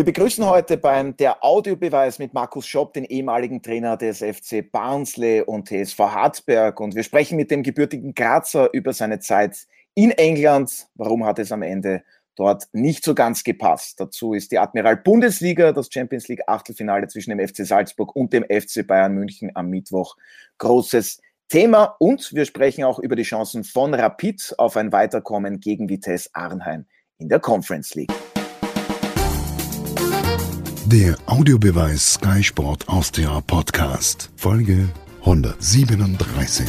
Wir begrüßen heute beim Der Audiobeweis mit Markus Schopp, den ehemaligen Trainer des FC Barnsley und TSV Hartberg. Und wir sprechen mit dem gebürtigen Grazer über seine Zeit in England. Warum hat es am Ende dort nicht so ganz gepasst? Dazu ist die Admiral Bundesliga, das Champions League Achtelfinale zwischen dem FC Salzburg und dem FC Bayern München am Mittwoch großes Thema. Und wir sprechen auch über die Chancen von Rapid auf ein Weiterkommen gegen Vitesse Arnheim in der Conference League. Der Audiobeweis Sky Sport Austria Podcast, Folge 137.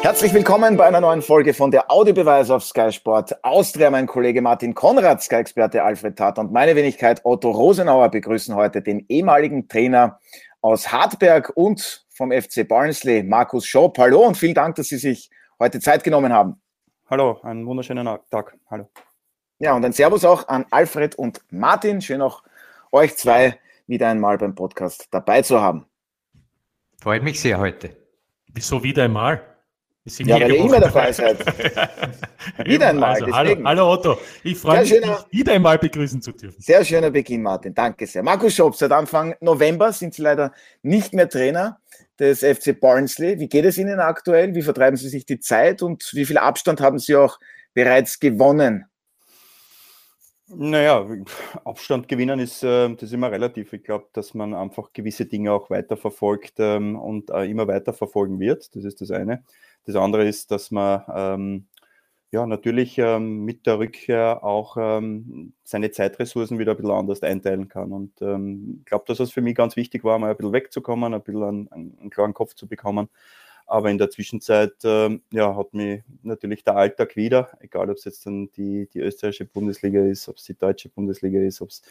Herzlich willkommen bei einer neuen Folge von der Audiobeweis auf Sky Sport Austria. Mein Kollege Martin Konrad, Sky-Experte Alfred Tat und meine Wenigkeit Otto Rosenauer begrüßen heute den ehemaligen Trainer aus Hartberg und vom FC Barnsley, Markus Schopp. Hallo und vielen Dank, dass Sie sich heute Zeit genommen haben. Hallo, einen wunderschönen Tag. Hallo. Ja, und ein Servus auch an Alfred und Martin. Schön auch euch zwei wieder einmal beim Podcast dabei zu haben. Freut mich sehr heute. Wieso wieder einmal? Ja, weil ihr immer dabei seid. wieder einmal. Also, hallo, hallo, Otto, ich freue mich, schöner, dich wieder einmal begrüßen zu dürfen. Sehr schöner Beginn, Martin. Danke sehr. Markus Schopp, seit Anfang November sind Sie leider nicht mehr Trainer des FC Barnsley. Wie geht es Ihnen aktuell? Wie vertreiben Sie sich die Zeit und wie viel Abstand haben Sie auch bereits gewonnen? Naja, Abstand gewinnen ist, äh, das ist immer relativ. Ich glaube, dass man einfach gewisse Dinge auch weiterverfolgt ähm, und äh, immer weiter verfolgen wird. Das ist das eine. Das andere ist, dass man ähm, ja, natürlich ähm, mit der Rückkehr auch ähm, seine Zeitressourcen wieder ein bisschen anders einteilen kann. Und ähm, ich glaube, dass es für mich ganz wichtig war, mal ein bisschen wegzukommen, ein bisschen einen, einen klaren Kopf zu bekommen. Aber in der Zwischenzeit ähm, ja, hat mich natürlich der Alltag wieder, egal ob es jetzt dann die, die österreichische Bundesliga ist, ob es die deutsche Bundesliga ist, ob es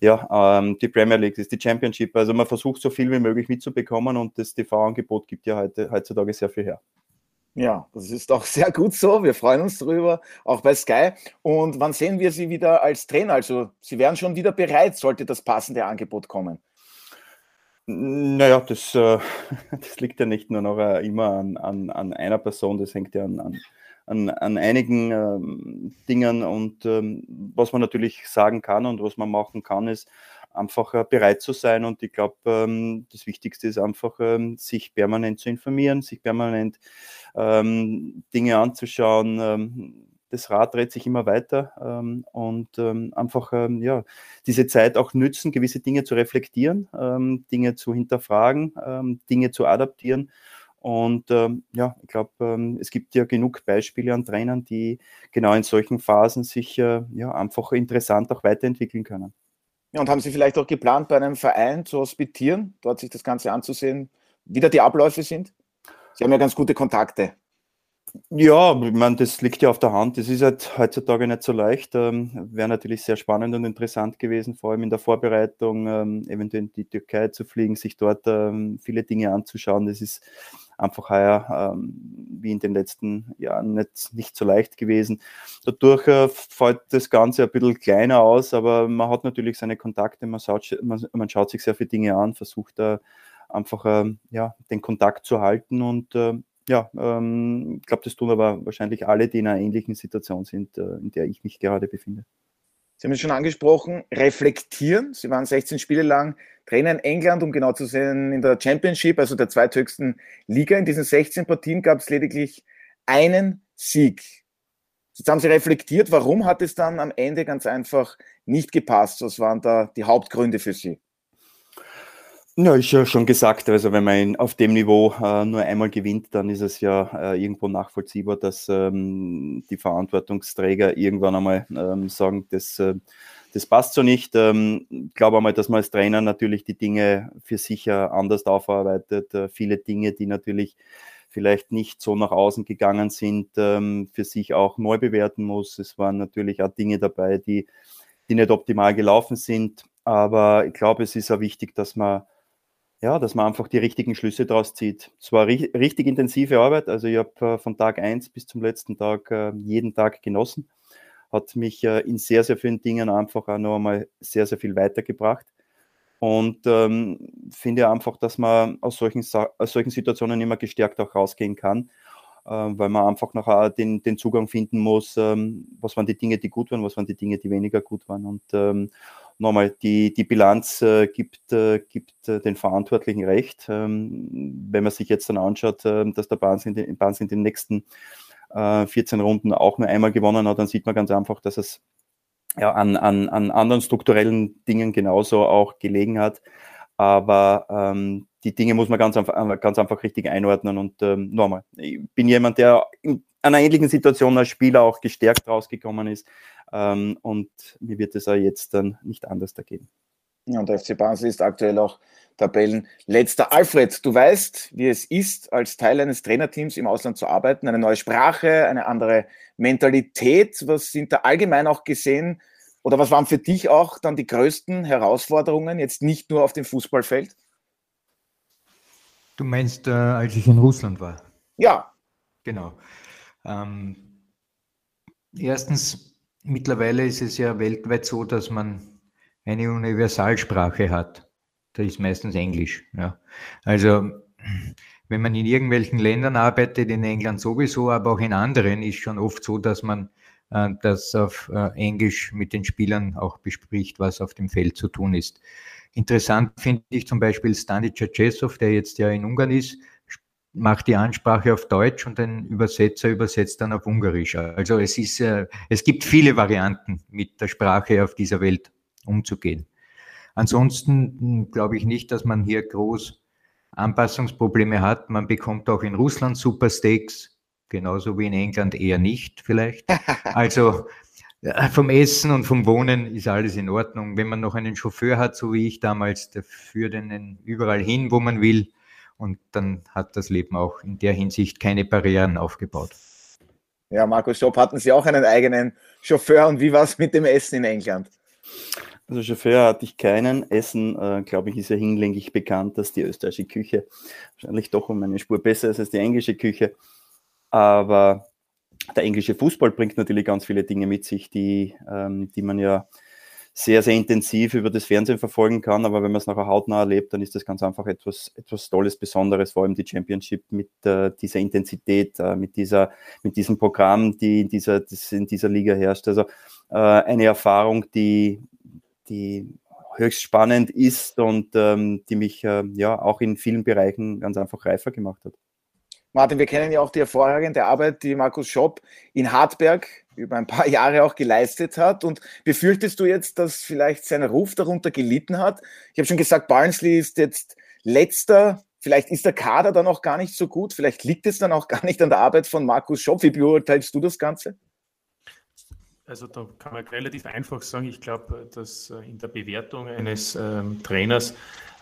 ja, ähm, die Premier League ist, die Championship. Also man versucht so viel wie möglich mitzubekommen und das TV-Angebot gibt ja heute, heutzutage sehr viel her. Ja, das ist auch sehr gut so. Wir freuen uns darüber, auch bei Sky. Und wann sehen wir Sie wieder als Trainer? Also Sie wären schon wieder bereit, sollte das passende Angebot kommen. Naja, das, äh, das liegt ja nicht nur noch äh, immer an, an, an, einer Person, das hängt ja an, an, an einigen ähm, Dingen. Und ähm, was man natürlich sagen kann und was man machen kann, ist, einfach äh, bereit zu sein. Und ich glaube, ähm, das Wichtigste ist einfach, ähm, sich permanent zu informieren, sich permanent ähm, Dinge anzuschauen. Das Rad dreht sich immer weiter und einfach ja, diese Zeit auch nützen, gewisse Dinge zu reflektieren, Dinge zu hinterfragen, Dinge zu adaptieren. Und ähm, ja, ich glaube, ähm, es gibt ja genug Beispiele an Trainern, die genau in solchen Phasen sich äh, ja, einfach interessant auch weiterentwickeln können. Ja, und haben Sie vielleicht auch geplant, bei einem Verein zu hospitieren, dort sich das Ganze anzusehen, wie da die Abläufe sind? Sie haben ja ganz gute Kontakte. Ja, ich meine, das liegt ja auf der Hand. Das ist halt heutzutage nicht so leicht. Ähm, Wäre natürlich sehr spannend und interessant gewesen, vor allem in der Vorbereitung, ähm, eventuell in die Türkei zu fliegen, sich dort ähm, viele Dinge anzuschauen. Das ist einfach heuer, ähm, wie in den letzten Jahren, nicht, nicht so leicht gewesen. Dadurch äh, fällt das Ganze ein bisschen kleiner aus, aber man hat natürlich seine Kontakte, man schaut, man, man schaut sich sehr viele Dinge an, versucht da einfach äh, ja, den Kontakt zu halten und äh, ja, ähm, ich glaube, das tun aber wahrscheinlich alle, die in einer ähnlichen Situation sind, äh, in der ich mich gerade befinde. Sie haben es schon angesprochen, reflektieren. Sie waren 16 Spiele lang Trainer in England, um genau zu sein, in der Championship, also der zweithöchsten Liga. In diesen 16 Partien gab es lediglich einen Sieg. Jetzt haben Sie reflektiert, warum hat es dann am Ende ganz einfach nicht gepasst? Was waren da die Hauptgründe für Sie? Ja, ist ja schon gesagt, also wenn man auf dem Niveau äh, nur einmal gewinnt, dann ist es ja äh, irgendwo nachvollziehbar, dass ähm, die Verantwortungsträger irgendwann einmal ähm, sagen, das, äh, das passt so nicht. Ähm, ich glaube einmal, dass man als Trainer natürlich die Dinge für sich äh, anders aufarbeitet. Äh, viele Dinge, die natürlich vielleicht nicht so nach außen gegangen sind, ähm, für sich auch neu bewerten muss. Es waren natürlich auch Dinge dabei, die, die nicht optimal gelaufen sind. Aber ich glaube, es ist auch wichtig, dass man ja, dass man einfach die richtigen Schlüsse daraus zieht. Es war ri richtig intensive Arbeit. Also ich habe äh, von Tag 1 bis zum letzten Tag äh, jeden Tag genossen. Hat mich äh, in sehr, sehr vielen Dingen einfach auch noch einmal sehr, sehr viel weitergebracht. Und ähm, finde einfach, dass man aus solchen, aus solchen Situationen immer gestärkt auch rausgehen kann. äh, weil man einfach nachher den, den Zugang finden muss, ähm, was waren die Dinge, die gut waren, was waren die Dinge, die weniger gut waren. Und ähm, nochmal, die, die Bilanz äh, gibt, äh, gibt äh, den Verantwortlichen recht. Ähm, wenn man sich jetzt dann anschaut, äh, dass der Bahns in, den, Bahns in den nächsten 14 Runden auch nur einmal gewonnen hat, dann sieht man ganz einfach, dass es ja, an, an, an anderen strukturellen Dingen genauso auch gelegen hat. Aber ähm, die Dinge muss man ganz einfach, ganz einfach richtig einordnen. Und ähm, nochmal, ich bin jemand, der in einer ähnlichen Situation als Spieler auch gestärkt rausgekommen ist. Ähm, und mir wird es auch jetzt dann nicht anders da gehen. Ja, und der FC Basel ist aktuell auch Tabellenletzter. Alfred, du weißt, wie es ist, als Teil eines Trainerteams im Ausland zu arbeiten. Eine neue Sprache, eine andere Mentalität. Was sind da allgemein auch gesehen oder was waren für dich auch dann die größten Herausforderungen, jetzt nicht nur auf dem Fußballfeld? Du meinst, äh, als ich in Russland war? Ja. Genau. Ähm, erstens, mittlerweile ist es ja weltweit so, dass man eine Universalsprache hat. Da ist meistens Englisch. Ja. Also wenn man in irgendwelchen Ländern arbeitet, in England sowieso, aber auch in anderen, ist schon oft so, dass man äh, das auf äh, Englisch mit den Spielern auch bespricht, was auf dem Feld zu tun ist. Interessant finde ich zum Beispiel Stani Czesov, der jetzt ja in Ungarn ist, macht die Ansprache auf Deutsch und ein Übersetzer übersetzt dann auf Ungarisch. Also es ist, äh, es gibt viele Varianten, mit der Sprache auf dieser Welt umzugehen. Ansonsten hm, glaube ich nicht, dass man hier groß Anpassungsprobleme hat. Man bekommt auch in Russland super Steaks, genauso wie in England eher nicht vielleicht. Also äh, vom Essen und vom Wohnen ist alles in Ordnung. Wenn man noch einen Chauffeur hat, so wie ich damals, der führt einen überall hin, wo man will. Und dann hat das Leben auch in der Hinsicht keine Barrieren aufgebaut. Ja, Markus Schopp, hatten Sie auch einen eigenen Chauffeur und wie war es mit dem Essen in England? Also Chauffeur hatte ich keinen. Essen, äh, glaube ich, ist ja hinlänglich bekannt, dass die österreichische Küche wahrscheinlich doch um eine Spur besser ist als die englische Küche. Aber der englische Fußball bringt natürlich ganz viele Dinge mit sich, die, ähm, die man ja sehr, sehr intensiv über das Fernsehen verfolgen kann. Aber wenn man es nachher hautnah erlebt, dann ist das ganz einfach etwas, etwas Tolles, Besonderes, vor allem die Championship mit äh, dieser Intensität, äh, mit, dieser, mit diesem Programm, die in dieser, das in dieser Liga herrscht. Also äh, eine Erfahrung, die, die höchst spannend ist und ähm, die mich äh, ja auch in vielen Bereichen ganz einfach reifer gemacht hat. Martin, wir kennen ja auch die hervorragende Arbeit, die Markus Schopp in Hartberg über ein paar Jahre auch geleistet hat. Und befürchtest du jetzt, dass vielleicht sein Ruf darunter gelitten hat? Ich habe schon gesagt, Barnsley ist jetzt letzter. Vielleicht ist der Kader dann auch gar nicht so gut. Vielleicht liegt es dann auch gar nicht an der Arbeit von Markus Schopp. Wie beurteilst du das Ganze? Also da kann man relativ einfach sagen, ich glaube, dass äh, in der Bewertung eines ähm, Trainers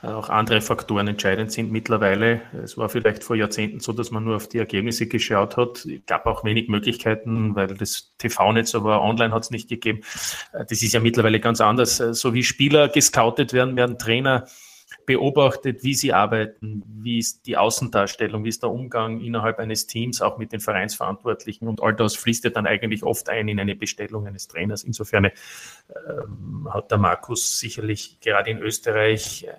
äh, auch andere Faktoren entscheidend sind mittlerweile. Es war vielleicht vor Jahrzehnten so, dass man nur auf die Ergebnisse geschaut hat. Es gab auch wenig Möglichkeiten, weil das TV-Netz aber online hat es nicht gegeben. Äh, das ist ja mittlerweile ganz anders. So wie Spieler gescoutet werden, werden Trainer beobachtet, wie sie arbeiten, wie ist die Außendarstellung, wie ist der Umgang innerhalb eines Teams, auch mit den Vereinsverantwortlichen. Und all das fließt ja dann eigentlich oft ein in eine Bestellung eines Trainers. Insofern ähm, hat der Markus sicherlich gerade in Österreich äh,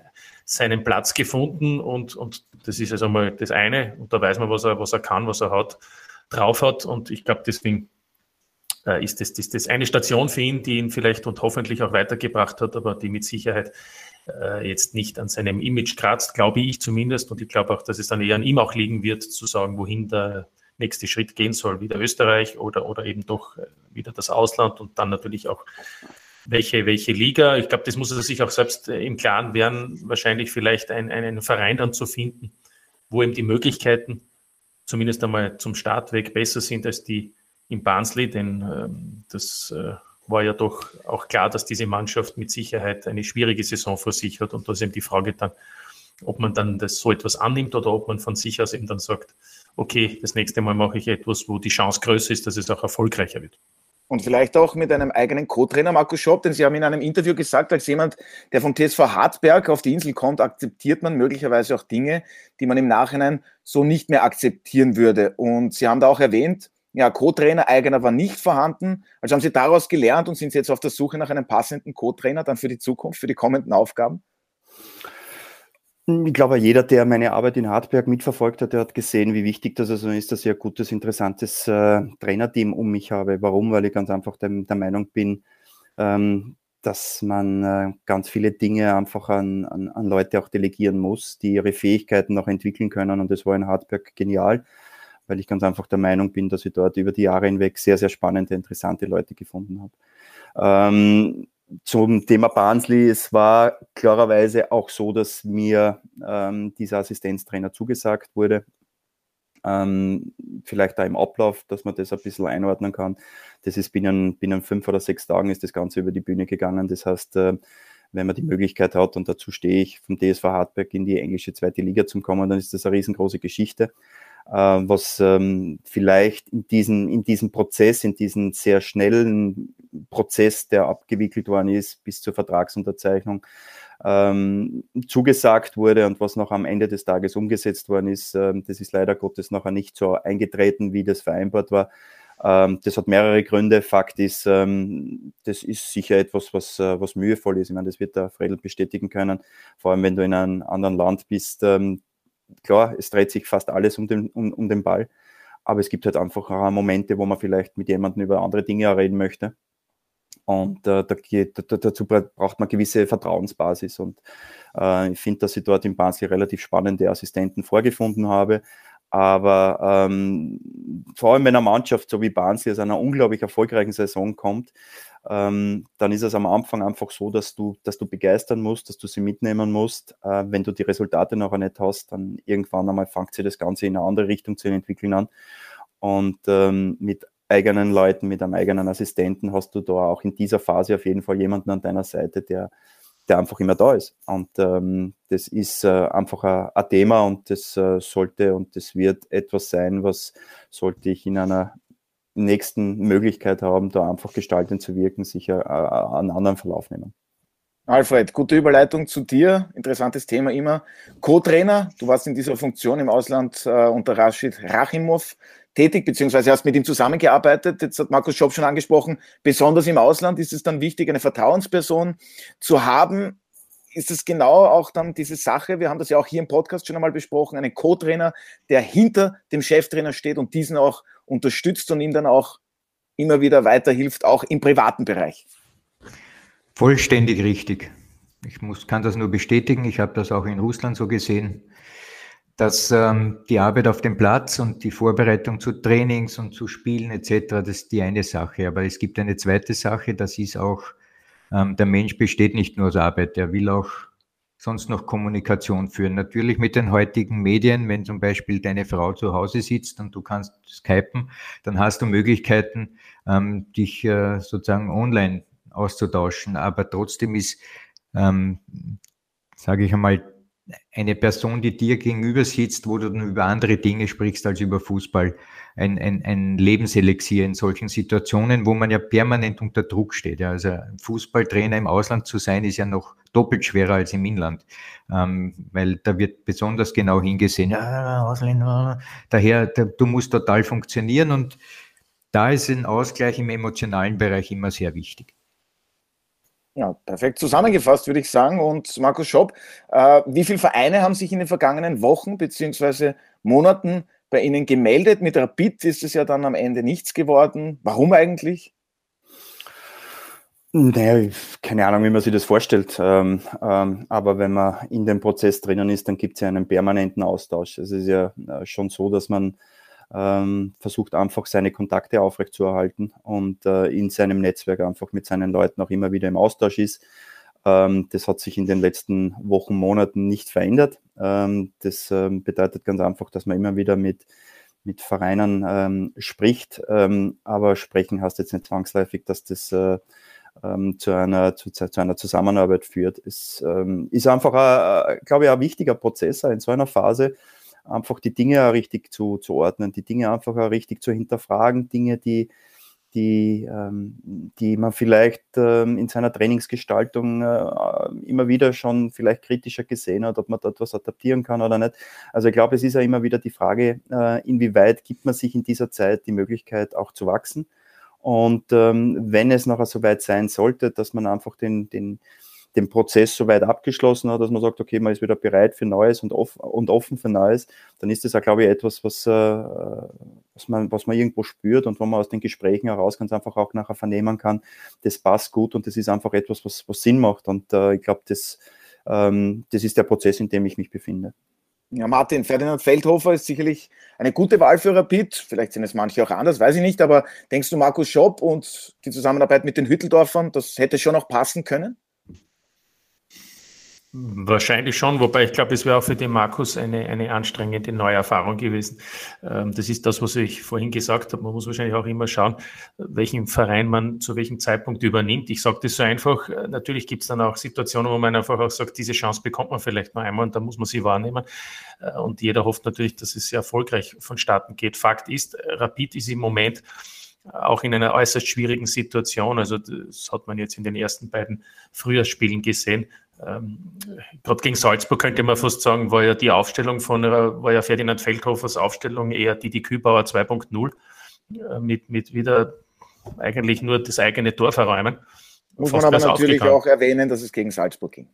seinen Platz gefunden und, und das ist also mal das eine. Und da weiß man, was er, was er kann, was er hat, drauf hat. Und ich glaube, deswegen äh, ist das, das, das eine Station für ihn, die ihn vielleicht und hoffentlich auch weitergebracht hat, aber die mit Sicherheit äh, jetzt nicht an seinem Image kratzt, glaube ich zumindest. Und ich glaube auch, dass es dann eher an ihm auch liegen wird, zu sagen, wohin der nächste Schritt gehen soll, wieder Österreich oder, oder eben doch äh, wieder das Ausland und dann natürlich auch welche, welche Liga. Ich glaube, das muss er sich auch selbst äh, im Klaren werden, wahrscheinlich vielleicht ein, einen Verein dann zu finden, wo eben die Möglichkeiten zumindest einmal zum Start weg besser sind als die in Barnsley, denn ähm, das äh, war ja doch auch klar, dass diese Mannschaft mit Sicherheit eine schwierige Saison vor sich hat. Und da ist eben die Frage dann, ob man dann das so etwas annimmt oder ob man von sich aus eben dann sagt, okay, das nächste Mal mache ich etwas, wo die Chance größer ist, dass es auch erfolgreicher wird. Und vielleicht auch mit einem eigenen Co-Trainer, Markus Schopp, denn Sie haben in einem Interview gesagt, als jemand, der vom TSV Hartberg auf die Insel kommt, akzeptiert man möglicherweise auch Dinge, die man im Nachhinein so nicht mehr akzeptieren würde. Und Sie haben da auch erwähnt, ja, Co-Trainer eigener war nicht vorhanden. Also haben Sie daraus gelernt und sind Sie jetzt auf der Suche nach einem passenden Co-Trainer dann für die Zukunft, für die kommenden Aufgaben? Ich glaube, jeder, der meine Arbeit in Hartberg mitverfolgt hat, der hat gesehen, wie wichtig das also ist, dass ich ein gutes, interessantes äh, Trainerteam um mich habe. Warum? Weil ich ganz einfach der, der Meinung bin, ähm, dass man äh, ganz viele Dinge einfach an, an, an Leute auch delegieren muss, die ihre Fähigkeiten noch entwickeln können. Und das war in Hartberg genial, weil ich ganz einfach der Meinung bin, dass ich dort über die Jahre hinweg sehr, sehr spannende, interessante Leute gefunden habe. Ähm, zum Thema Barnsley, es war klarerweise auch so, dass mir ähm, dieser Assistenztrainer zugesagt wurde. Ähm, vielleicht da im Ablauf, dass man das ein bisschen einordnen kann. Das ist binnen, binnen fünf oder sechs Tagen ist das Ganze über die Bühne gegangen. Das heißt, äh, wenn man die Möglichkeit hat, und dazu stehe ich, vom DSV Hartberg in die englische zweite Liga zu kommen, dann ist das eine riesengroße Geschichte. Äh, was ähm, vielleicht in diesem, in diesem Prozess, in diesem sehr schnellen Prozess, der abgewickelt worden ist, bis zur Vertragsunterzeichnung, ähm, zugesagt wurde und was noch am Ende des Tages umgesetzt worden ist, ähm, das ist leider Gottes nachher nicht so eingetreten, wie das vereinbart war. Ähm, das hat mehrere Gründe. Fakt ist, ähm, das ist sicher etwas, was, äh, was mühevoll ist. Ich meine, das wird der Fredel bestätigen können. Vor allem, wenn du in einem anderen Land bist, ähm, klar, es dreht sich fast alles um den, um, um den Ball, aber es gibt halt einfach Momente, wo man vielleicht mit jemandem über andere Dinge reden möchte. Und äh, da geht, da, dazu braucht man gewisse Vertrauensbasis. Und äh, ich finde, dass ich dort in Basel relativ spannende Assistenten vorgefunden habe. Aber ähm, vor allem, wenn eine Mannschaft so wie Barnsley aus einer unglaublich erfolgreichen Saison kommt, ähm, dann ist es am Anfang einfach so, dass du, dass du begeistern musst, dass du sie mitnehmen musst. Äh, wenn du die Resultate noch nicht hast, dann irgendwann einmal fängt sie das Ganze in eine andere Richtung zu entwickeln an. Und ähm, mit eigenen Leuten, mit einem eigenen Assistenten hast du da auch in dieser Phase auf jeden Fall jemanden an deiner Seite, der, der einfach immer da ist. Und ähm, das ist äh, einfach ein, ein, Thema und das äh, sollte und das wird etwas sein, was sollte ich in einer nächsten Möglichkeit haben, da einfach gestaltend zu wirken, sicher äh, einen anderen Verlauf nehmen. Alfred, gute Überleitung zu dir. Interessantes Thema immer. Co-Trainer, du warst in dieser Funktion im Ausland äh, unter Rashid Rachimov tätig, beziehungsweise hast mit ihm zusammengearbeitet. Jetzt hat Markus Schopp schon angesprochen, besonders im Ausland ist es dann wichtig, eine Vertrauensperson zu haben. Ist es genau auch dann diese Sache, wir haben das ja auch hier im Podcast schon einmal besprochen, einen Co-Trainer, der hinter dem Cheftrainer steht und diesen auch unterstützt und ihm dann auch immer wieder weiterhilft, auch im privaten Bereich. Vollständig richtig. Ich muss, kann das nur bestätigen. Ich habe das auch in Russland so gesehen dass ähm, die Arbeit auf dem Platz und die Vorbereitung zu Trainings und zu Spielen etc., das ist die eine Sache. Aber es gibt eine zweite Sache, das ist auch, ähm, der Mensch besteht nicht nur aus Arbeit, er will auch sonst noch Kommunikation führen. Natürlich mit den heutigen Medien, wenn zum Beispiel deine Frau zu Hause sitzt und du kannst skypen, dann hast du Möglichkeiten, ähm, dich äh, sozusagen online auszutauschen. Aber trotzdem ist, ähm, sage ich einmal, eine Person, die dir gegenüber sitzt, wo du dann über andere Dinge sprichst als über Fußball, ein, ein, ein Lebenselixier in solchen Situationen, wo man ja permanent unter Druck steht. Also Fußballtrainer im Ausland zu sein, ist ja noch doppelt schwerer als im Inland, ähm, weil da wird besonders genau hingesehen, ja, Ausländer, daher, da, du musst total funktionieren und da ist ein Ausgleich im emotionalen Bereich immer sehr wichtig. Ja, perfekt zusammengefasst, würde ich sagen. Und Markus Schopp, äh, wie viele Vereine haben sich in den vergangenen Wochen bzw. Monaten bei Ihnen gemeldet? Mit Rapid ist es ja dann am Ende nichts geworden. Warum eigentlich? Naja, keine Ahnung, wie man sich das vorstellt. Ähm, ähm, aber wenn man in dem Prozess drinnen ist, dann gibt es ja einen permanenten Austausch. Es ist ja äh, schon so, dass man ähm, versucht einfach seine Kontakte aufrechtzuerhalten und äh, in seinem Netzwerk einfach mit seinen Leuten auch immer wieder im Austausch ist. Ähm, das hat sich in den letzten Wochen, Monaten nicht verändert. Ähm, das ähm, bedeutet ganz einfach, dass man immer wieder mit, mit Vereinen ähm, spricht, ähm, aber sprechen heißt jetzt nicht zwangsläufig, dass das äh, zu einer, zu, zu, einer Zusammenarbeit führt. Es ist einfach, glaube ich, ein wichtiger Prozess in so einer Phase, einfach die Dinge richtig zu, zu ordnen, die Dinge einfach richtig zu hinterfragen, Dinge, die, die, ähm, die man vielleicht ähm, in seiner Trainingsgestaltung äh, immer wieder schon vielleicht kritischer gesehen hat, ob man dort was adaptieren kann oder nicht. Also ich glaube, es ist ja immer wieder die Frage, äh, inwieweit gibt man sich in dieser Zeit die Möglichkeit auch zu wachsen. Und ähm, wenn es nachher soweit sein sollte, dass man einfach den, den, den Prozess soweit abgeschlossen hat, dass man sagt, okay, man ist wieder bereit für Neues und, off und offen für Neues, dann ist das auch, glaube ich, etwas, was, äh, was, man, was man irgendwo spürt und wo man aus den Gesprächen heraus ganz einfach auch nachher vernehmen kann, das passt gut und das ist einfach etwas, was, was Sinn macht. Und äh, ich glaube, das, ähm, das ist der Prozess, in dem ich mich befinde. Ja, Martin, Ferdinand Feldhofer ist sicherlich eine gute Wahl für Rapid. Vielleicht sind es manche auch anders, weiß ich nicht. Aber denkst du, Markus Schopp und die Zusammenarbeit mit den Hütteldorfern, das hätte schon auch passen können? Wahrscheinlich schon, wobei ich glaube, es wäre auch für den Markus eine, eine anstrengende neue Erfahrung gewesen. Ähm, das ist das, was ich vorhin gesagt habe. Man muss wahrscheinlich auch immer schauen, welchen Verein man zu welchem Zeitpunkt übernimmt. Ich sage das so einfach. Natürlich gibt es dann auch Situationen, wo man einfach auch sagt, diese Chance bekommt man vielleicht nur einmal und da muss man sie wahrnehmen. Äh, und jeder hofft natürlich, dass es sehr erfolgreich vonstatten geht. Fakt ist, Rapid ist im Moment auch in einer äußerst schwierigen Situation. Also das hat man jetzt in den ersten beiden Frühjahrsspielen gesehen ähm, gerade gegen Salzburg könnte man fast sagen, war ja die Aufstellung von, äh, war ja Ferdinand Feldhofers Aufstellung eher die, die Kübauer 2.0 äh, mit, mit wieder eigentlich nur das eigene Tor verräumen. Muss man aber natürlich auch erwähnen, dass es gegen Salzburg ging.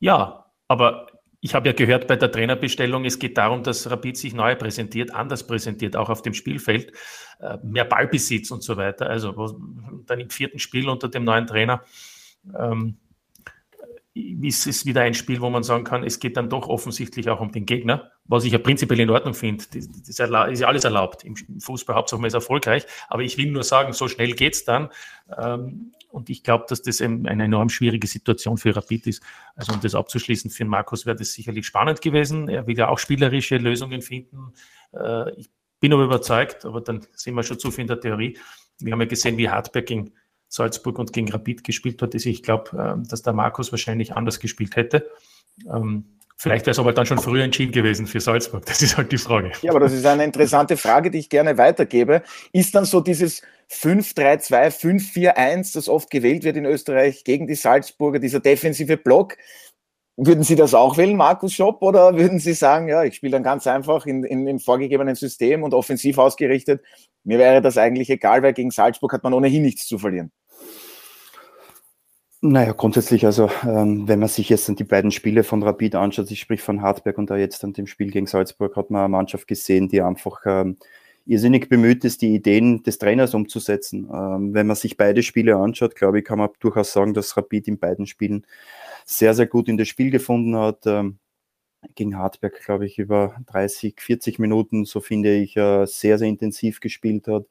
Ja, aber ich habe ja gehört bei der Trainerbestellung, es geht darum, dass Rapid sich neu präsentiert, anders präsentiert, auch auf dem Spielfeld, äh, mehr Ballbesitz und so weiter. Also dann im vierten Spiel unter dem neuen Trainer ähm, ist es wieder ein Spiel, wo man sagen kann, es geht dann doch offensichtlich auch um den Gegner, was ich ja prinzipiell in Ordnung finde. Das, ist, ja alles erlaubt. Im Fußball Hauptsache man ist erfolgreich. Aber ich will nur sagen, so schnell geht es dann. Ähm, und ich glaube, dass das eine enorm schwierige Situation für Rapid ist. Also um das abzuschließen, für Markus wäre das sicherlich spannend gewesen. Er will ja auch spielerische Lösungen finden. Äh, ich bin aber überzeugt, aber dann sind wir schon zu viel in der Theorie. Wir haben ja gesehen, wie Hartberg ging Salzburg und gegen Rapid gespielt hat, ist, ich glaube, ähm, dass der Markus wahrscheinlich anders gespielt hätte. Ähm, vielleicht wäre es aber dann schon früher entschieden gewesen für Salzburg. Das ist halt die Frage. Ja, aber das ist eine interessante Frage, die ich gerne weitergebe. Ist dann so dieses 5-3-2, 5-4-1, das oft gewählt wird in Österreich gegen die Salzburger, dieser defensive Block, würden Sie das auch wählen, Markus Schopp, oder würden Sie sagen, ja, ich spiele dann ganz einfach in, in, im vorgegebenen System und offensiv ausgerichtet? Mir wäre das eigentlich egal, weil gegen Salzburg hat man ohnehin nichts zu verlieren. Naja, grundsätzlich, also ähm, wenn man sich jetzt dann die beiden Spiele von Rapid anschaut, ich sprich von Hartberg und da jetzt an dem Spiel gegen Salzburg, hat man eine Mannschaft gesehen, die einfach ähm, irrsinnig bemüht ist, die Ideen des Trainers umzusetzen. Ähm, wenn man sich beide Spiele anschaut, glaube ich, kann man durchaus sagen, dass Rapid in beiden Spielen sehr, sehr gut in das Spiel gefunden hat. Ähm, gegen Hartberg, glaube ich, über 30, 40 Minuten, so finde ich, äh, sehr, sehr intensiv gespielt hat,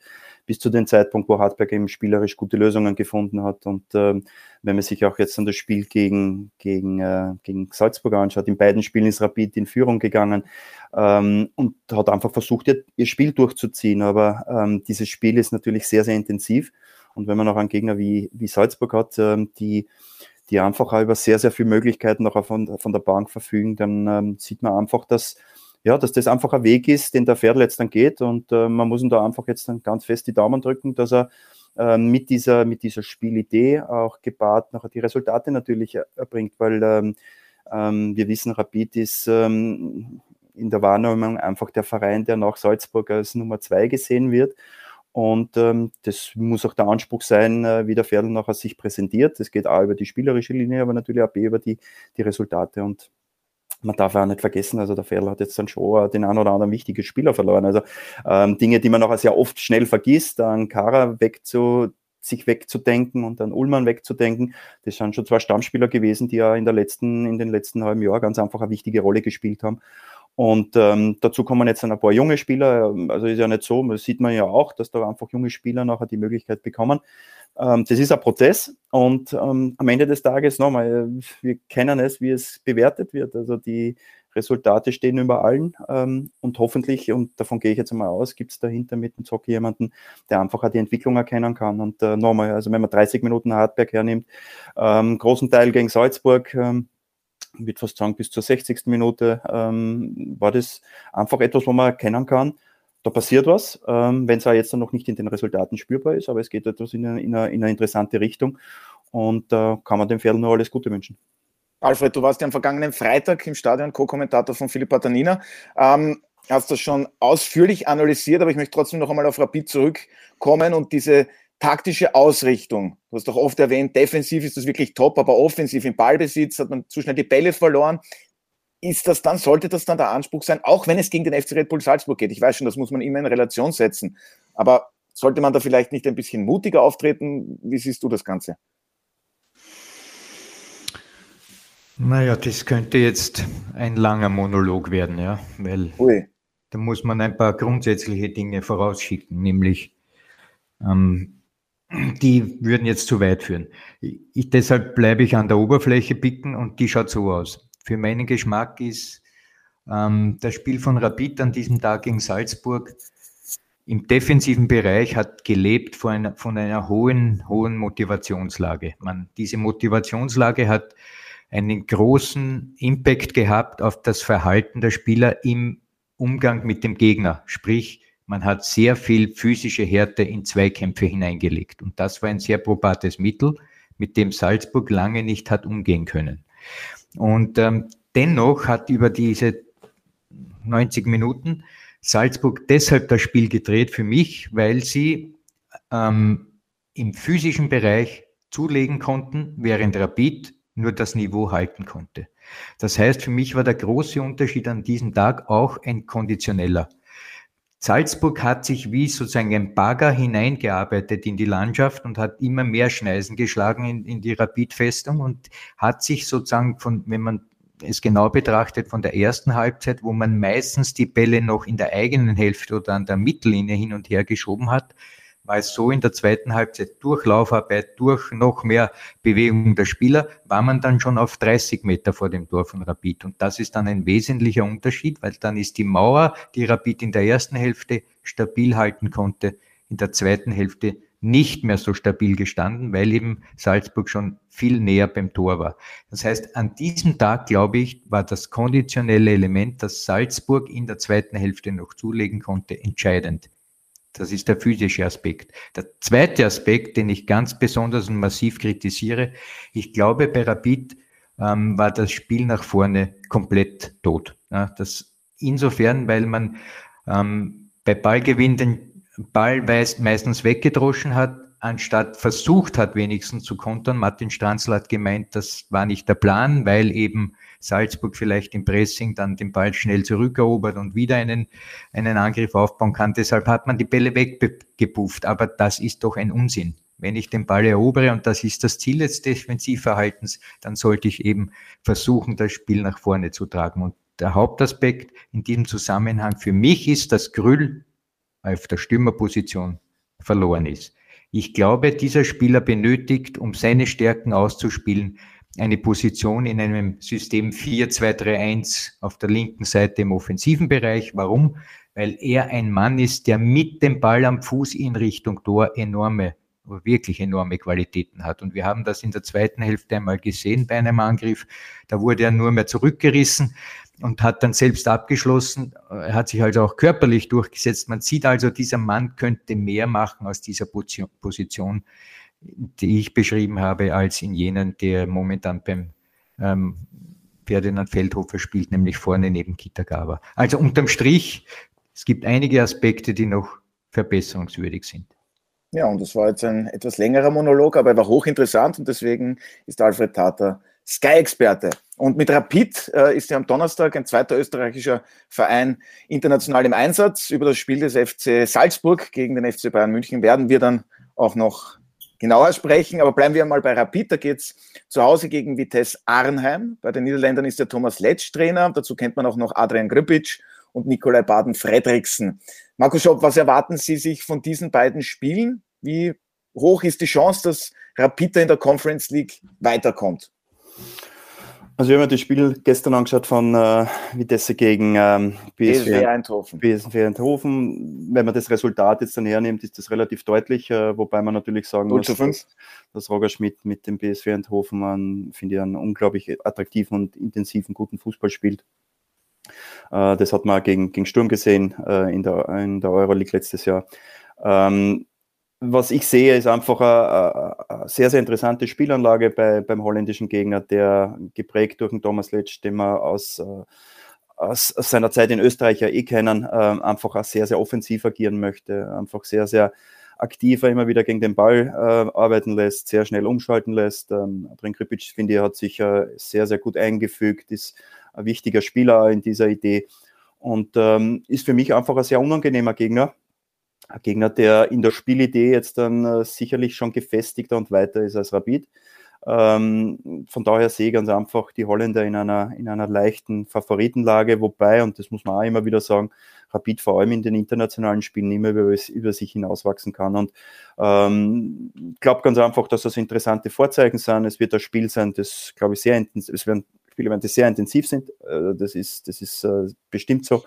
bis zu dem Zeitpunkt, wo Hartberg eben spielerisch gute Lösungen gefunden hat. Und ähm, wenn man sich auch jetzt an das Spiel gegen, gegen, äh, gegen Salzburg anschaut, in beiden Spielen ist Rapid in Führung gegangen ähm, und hat einfach versucht, ihr, ihr Spiel durchzuziehen. Aber ähm, dieses Spiel ist natürlich sehr, sehr intensiv. Und wenn man auch einen Gegner wie, wie Salzburg hat, ähm, die die einfach auch über sehr, sehr viele Möglichkeiten noch von, von der Bank verfügen, dann ähm, sieht man einfach, dass, ja, dass das einfach ein Weg ist, den der Pferd jetzt dann geht und äh, man muss ihm da einfach jetzt dann ganz fest die Daumen drücken, dass er äh, mit, dieser, mit dieser Spielidee auch gepaart nachher die Resultate natürlich erbringt, weil ähm, ähm, wir wissen, Rapid ist ähm, in der Wahrnehmung einfach der Verein, der nach Salzburg als Nummer zwei gesehen wird. Und ähm, das muss auch der Anspruch sein, äh, wie der Pferdl nachher sich präsentiert. Das geht A über die spielerische Linie, aber natürlich auch B über die, die Resultate. Und man darf auch nicht vergessen, also der Pferdl hat jetzt dann schon den einen oder anderen wichtigen Spieler verloren. Also ähm, Dinge, die man nachher sehr oft schnell vergisst, an Kara wegzu, sich wegzudenken und an Ullmann wegzudenken. Das sind schon zwei Stammspieler gewesen, die ja in, der letzten, in den letzten halben Jahr ganz einfach eine wichtige Rolle gespielt haben. Und ähm, dazu kommen jetzt ein paar junge Spieler. Also ist ja nicht so, das sieht man ja auch, dass da einfach junge Spieler nachher die Möglichkeit bekommen. Ähm, das ist ein Prozess und ähm, am Ende des Tages nochmal, wir kennen es, wie es bewertet wird. Also die Resultate stehen über allen ähm, und hoffentlich, und davon gehe ich jetzt einmal aus, gibt es dahinter mit dem Zocki jemanden, der einfach auch die Entwicklung erkennen kann. Und äh, nochmal, also wenn man 30 Minuten Hartberg hernimmt, ähm, großen Teil gegen Salzburg, ähm, würde fast sagen, bis zur 60. Minute ähm, war das einfach etwas, wo man erkennen kann, da passiert was, ähm, wenn es auch jetzt noch nicht in den Resultaten spürbar ist, aber es geht etwas in eine, in eine, in eine interessante Richtung und da äh, kann man dem Pferd nur alles Gute wünschen. Alfred, du warst ja am vergangenen Freitag im Stadion Co-Kommentator von Philipp Patanina. Ähm, hast das schon ausführlich analysiert, aber ich möchte trotzdem noch einmal auf Rapid zurückkommen und diese taktische Ausrichtung. Du hast doch oft erwähnt, defensiv ist das wirklich top, aber offensiv im Ballbesitz hat man zu schnell die Bälle verloren. Ist das dann, sollte das dann der Anspruch sein, auch wenn es gegen den FC Red Bull Salzburg geht? Ich weiß schon, das muss man immer in Relation setzen. Aber sollte man da vielleicht nicht ein bisschen mutiger auftreten? Wie siehst du das Ganze? Naja, das könnte jetzt ein langer Monolog werden, ja, weil Ui. da muss man ein paar grundsätzliche Dinge vorausschicken, nämlich ähm, die würden jetzt zu weit führen. Ich, deshalb bleibe ich an der Oberfläche picken und die schaut so aus. Für meinen Geschmack ist ähm, das Spiel von Rapid an diesem Tag gegen Salzburg im defensiven Bereich hat gelebt von einer, von einer hohen, hohen Motivationslage. Man, diese Motivationslage hat einen großen Impact gehabt auf das Verhalten der Spieler im Umgang mit dem Gegner. Sprich, man hat sehr viel physische Härte in Zweikämpfe hineingelegt. Und das war ein sehr probates Mittel, mit dem Salzburg lange nicht hat umgehen können. Und ähm, dennoch hat über diese 90 Minuten Salzburg deshalb das Spiel gedreht für mich, weil sie ähm, im physischen Bereich zulegen konnten, während Rapid nur das Niveau halten konnte. Das heißt, für mich war der große Unterschied an diesem Tag auch ein konditioneller. Salzburg hat sich wie sozusagen ein Bagger hineingearbeitet in die Landschaft und hat immer mehr Schneisen geschlagen in, in die Rapidfestung und hat sich sozusagen von, wenn man es genau betrachtet, von der ersten Halbzeit, wo man meistens die Bälle noch in der eigenen Hälfte oder an der Mittellinie hin und her geschoben hat, war es so in der zweiten Halbzeit durch Laufarbeit, durch noch mehr Bewegung der Spieler, war man dann schon auf 30 Meter vor dem Tor von Rapid. Und das ist dann ein wesentlicher Unterschied, weil dann ist die Mauer, die Rapid in der ersten Hälfte stabil halten konnte, in der zweiten Hälfte nicht mehr so stabil gestanden, weil eben Salzburg schon viel näher beim Tor war. Das heißt, an diesem Tag, glaube ich, war das konditionelle Element, das Salzburg in der zweiten Hälfte noch zulegen konnte, entscheidend. Das ist der physische Aspekt. Der zweite Aspekt, den ich ganz besonders und massiv kritisiere, ich glaube, bei Rapid ähm, war das Spiel nach vorne komplett tot. Ja, das insofern, weil man ähm, bei Ballgewinn den Ball meistens weggedroschen hat, anstatt versucht hat, wenigstens zu kontern. Martin Stranzl hat gemeint, das war nicht der Plan, weil eben Salzburg vielleicht im Pressing dann den Ball schnell zurückerobert und wieder einen, einen Angriff aufbauen kann. Deshalb hat man die Bälle weggepufft. Aber das ist doch ein Unsinn. Wenn ich den Ball erobere und das ist das Ziel des Defensivverhaltens, dann sollte ich eben versuchen, das Spiel nach vorne zu tragen. Und der Hauptaspekt in diesem Zusammenhang für mich ist, dass Grüll auf der Stürmerposition verloren ist. Ich glaube, dieser Spieler benötigt, um seine Stärken auszuspielen, eine Position in einem System 4-2-3-1 auf der linken Seite im offensiven Bereich. Warum? Weil er ein Mann ist, der mit dem Ball am Fuß in Richtung Tor enorme, wirklich enorme Qualitäten hat. Und wir haben das in der zweiten Hälfte einmal gesehen bei einem Angriff. Da wurde er nur mehr zurückgerissen und hat dann selbst abgeschlossen. Er hat sich also auch körperlich durchgesetzt. Man sieht also, dieser Mann könnte mehr machen aus dieser Position die ich beschrieben habe, als in jenen, der momentan beim ähm, Ferdinand Feldhofer spielt, nämlich vorne neben Kitagawa. Also unterm Strich, es gibt einige Aspekte, die noch verbesserungswürdig sind. Ja, und das war jetzt ein etwas längerer Monolog, aber er war hochinteressant und deswegen ist Alfred Tater Sky-Experte. Und mit Rapid äh, ist ja am Donnerstag ein zweiter österreichischer Verein international im Einsatz. Über das Spiel des FC Salzburg gegen den FC Bayern München werden wir dann auch noch genauer sprechen, aber bleiben wir mal bei Rapid. Da geht es zu Hause gegen Vitesse Arnheim. Bei den Niederländern ist der Thomas Letsch Trainer. Dazu kennt man auch noch Adrian Gripic und Nikolai Baden-Fredriksen. Markus Schopp, was erwarten Sie sich von diesen beiden Spielen? Wie hoch ist die Chance, dass Rapid in der Conference League weiterkommt? Also wir haben das Spiel gestern angeschaut von äh, Vitesse gegen ähm, BSV, Eindhoven. BSV Eindhoven. Wenn man das Resultat jetzt dann hernimmt, ist das relativ deutlich, äh, wobei man natürlich sagen muss, dass, dass Roger Schmidt mit dem BSV Eindhoven, finde ich, einen unglaublich attraktiven und intensiven, guten Fußball spielt. Äh, das hat man gegen, gegen Sturm gesehen äh, in, der, in der Euroleague letztes Jahr. Ähm, was ich sehe, ist einfach eine, eine, sehr, sehr interessante Spielanlage bei, beim holländischen Gegner, der geprägt durch den Thomas Letsch, den wir aus, äh, aus, aus seiner Zeit in Österreich ja eh kennen, äh, einfach auch sehr, sehr offensiv agieren möchte, einfach sehr, sehr aktiver immer wieder gegen den Ball äh, arbeiten lässt, sehr schnell umschalten lässt. Ähm, Adrian Kripic, finde ich, hat sich äh, sehr, sehr gut eingefügt, ist ein wichtiger Spieler in dieser Idee und ähm, ist für mich einfach ein sehr unangenehmer Gegner. Ein Gegner, der in der Spielidee jetzt dann äh, sicherlich schon gefestigter und weiter ist als Rapid. Ähm, von daher sehe ich ganz einfach die Holländer in einer, in einer leichten Favoritenlage, wobei, und das muss man auch immer wieder sagen, Rapid vor allem in den internationalen Spielen immer über, über sich hinauswachsen kann. Und ähm, glaube ganz einfach, dass das interessante Vorzeichen sind. Es wird ein Spiel sein, das, glaube ich, sehr intensiv, es werden Spiele werden, die sehr intensiv sind. Äh, das ist, das ist äh, bestimmt so.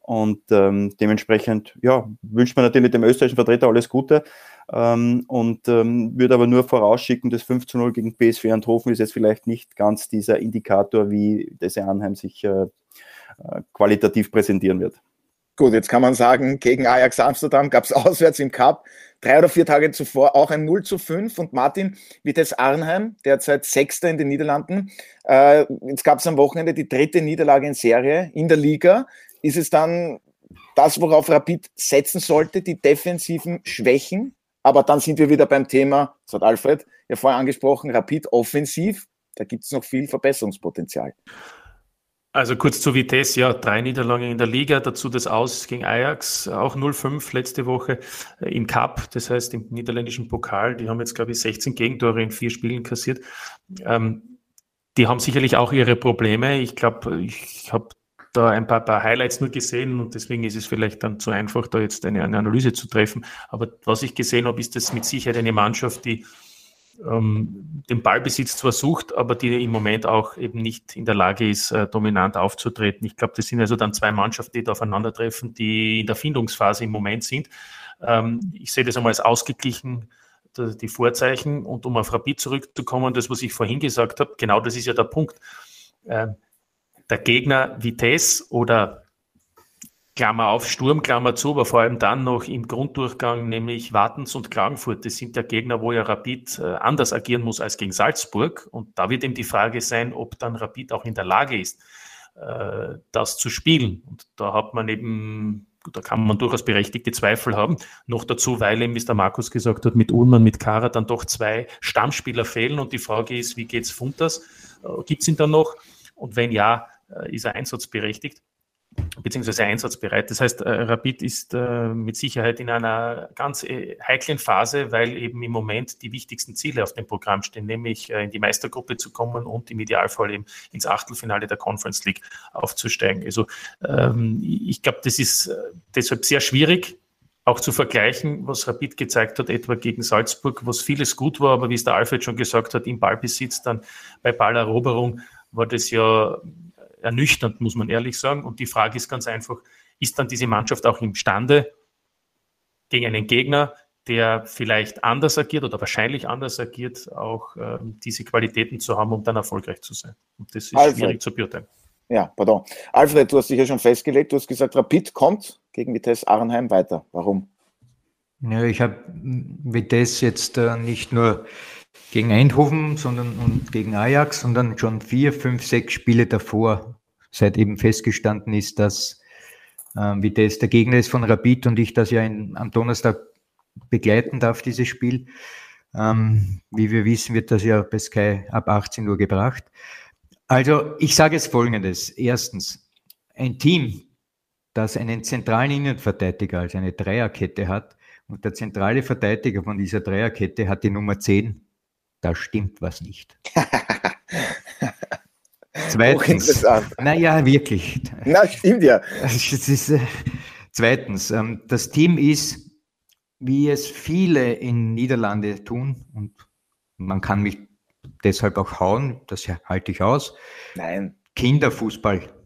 Und ähm, dementsprechend, ja, wünscht man natürlich dem österreichischen Vertreter alles Gute ähm, und ähm, würde aber nur vorausschicken, das 5 zu 0 gegen PSV Eindhoven ist jetzt vielleicht nicht ganz dieser Indikator, wie Desse Anheim sich äh, äh, qualitativ präsentieren wird. Gut, jetzt kann man sagen, gegen Ajax Amsterdam gab es auswärts im Cup drei oder vier Tage zuvor auch ein 0 zu 5 und Martin Vitesse Arnheim, derzeit Sechster in den Niederlanden. Äh, jetzt gab es am Wochenende die dritte Niederlage in Serie in der Liga. Ist es dann das, worauf Rapid setzen sollte, die defensiven Schwächen? Aber dann sind wir wieder beim Thema, das hat Alfred ja vorher angesprochen, Rapid offensiv. Da gibt es noch viel Verbesserungspotenzial. Also kurz zu Vitesse, ja, drei Niederlagen in der Liga, dazu das Aus gegen Ajax, auch 0-5 letzte Woche im Cup, das heißt im niederländischen Pokal. Die haben jetzt, glaube ich, 16 Gegentore in vier Spielen kassiert. Ähm, die haben sicherlich auch ihre Probleme. Ich glaube, ich habe da ein paar, paar Highlights nur gesehen und deswegen ist es vielleicht dann zu einfach, da jetzt eine, eine Analyse zu treffen. Aber was ich gesehen habe, ist das mit Sicherheit eine Mannschaft, die ähm, den Ballbesitz zwar sucht, aber die im Moment auch eben nicht in der Lage ist, äh, dominant aufzutreten. Ich glaube, das sind also dann zwei Mannschaften, die da aufeinandertreffen, die in der Findungsphase im Moment sind. Ähm, ich sehe das einmal als ausgeglichen, die Vorzeichen. Und um auf Rapid zurückzukommen, das, was ich vorhin gesagt habe, genau das ist ja der Punkt. Äh, der Gegner Vitesse oder Klammer auf, Sturm, Klammer zu, aber vor allem dann noch im Grunddurchgang, nämlich Wartens und Klagenfurt. Das sind ja Gegner, wo ja Rapid äh, anders agieren muss als gegen Salzburg. Und da wird eben die Frage sein, ob dann Rapid auch in der Lage ist, äh, das zu spielen. Und da hat man eben, da kann man durchaus berechtigte Zweifel haben. Noch dazu, weil eben, wie es der Markus gesagt hat, mit Ullmann, mit Kara dann doch zwei Stammspieler fehlen. Und die Frage ist, wie geht's Funtas? Äh, Gibt es ihn dann noch? Und wenn ja, ist er einsatzberechtigt? beziehungsweise einsatzbereit. Das heißt, äh, Rapid ist äh, mit Sicherheit in einer ganz äh, heiklen Phase, weil eben im Moment die wichtigsten Ziele auf dem Programm stehen, nämlich in die Meistergruppe zu kommen und im Idealfall eben ins Achtelfinale der Conference League aufzusteigen. Also ähm, ich glaube, das ist deshalb sehr schwierig, auch zu vergleichen, was Rapid gezeigt hat, etwa gegen Salzburg, was vieles gut war, aber wie es der Alfred schon gesagt hat, im Ballbesitz dann bei Balleroberung war das ja ernüchternd, muss man ehrlich sagen. Und die Frage ist ganz einfach, ist dann diese Mannschaft auch imstande, gegen einen Gegner, der vielleicht anders agiert oder wahrscheinlich anders agiert, auch äh, diese Qualitäten zu haben, um dann erfolgreich zu sein. Und das ist Alfred. schwierig zu beurteilen. Ja, pardon. Alfred, du hast dich ja schon festgelegt, du hast gesagt, Rapid kommt gegen Vitesse Arnheim weiter. Warum? Ja, ich habe Vitesse jetzt äh, nicht nur gegen Eindhoven, sondern und gegen Ajax, sondern schon vier, fünf, sechs Spiele davor, seit eben festgestanden ist, dass äh, Vitesse der Gegner ist von Rapid und ich das ja in, am Donnerstag begleiten darf, dieses Spiel. Ähm, wie wir wissen, wird das ja bei Sky ab 18 Uhr gebracht. Also ich sage es folgendes. Erstens, ein Team, das einen zentralen Innenverteidiger, also eine Dreierkette hat, und der zentrale Verteidiger von dieser Dreierkette hat die Nummer 10 da stimmt was nicht. Zweitens, naja, wirklich. Na, stimmt ja. Ist, äh, zweitens, ähm, das Team ist, wie es viele in Niederlande tun, und man kann mich deshalb auch hauen, das halte ich aus. Nein. Kinderfußball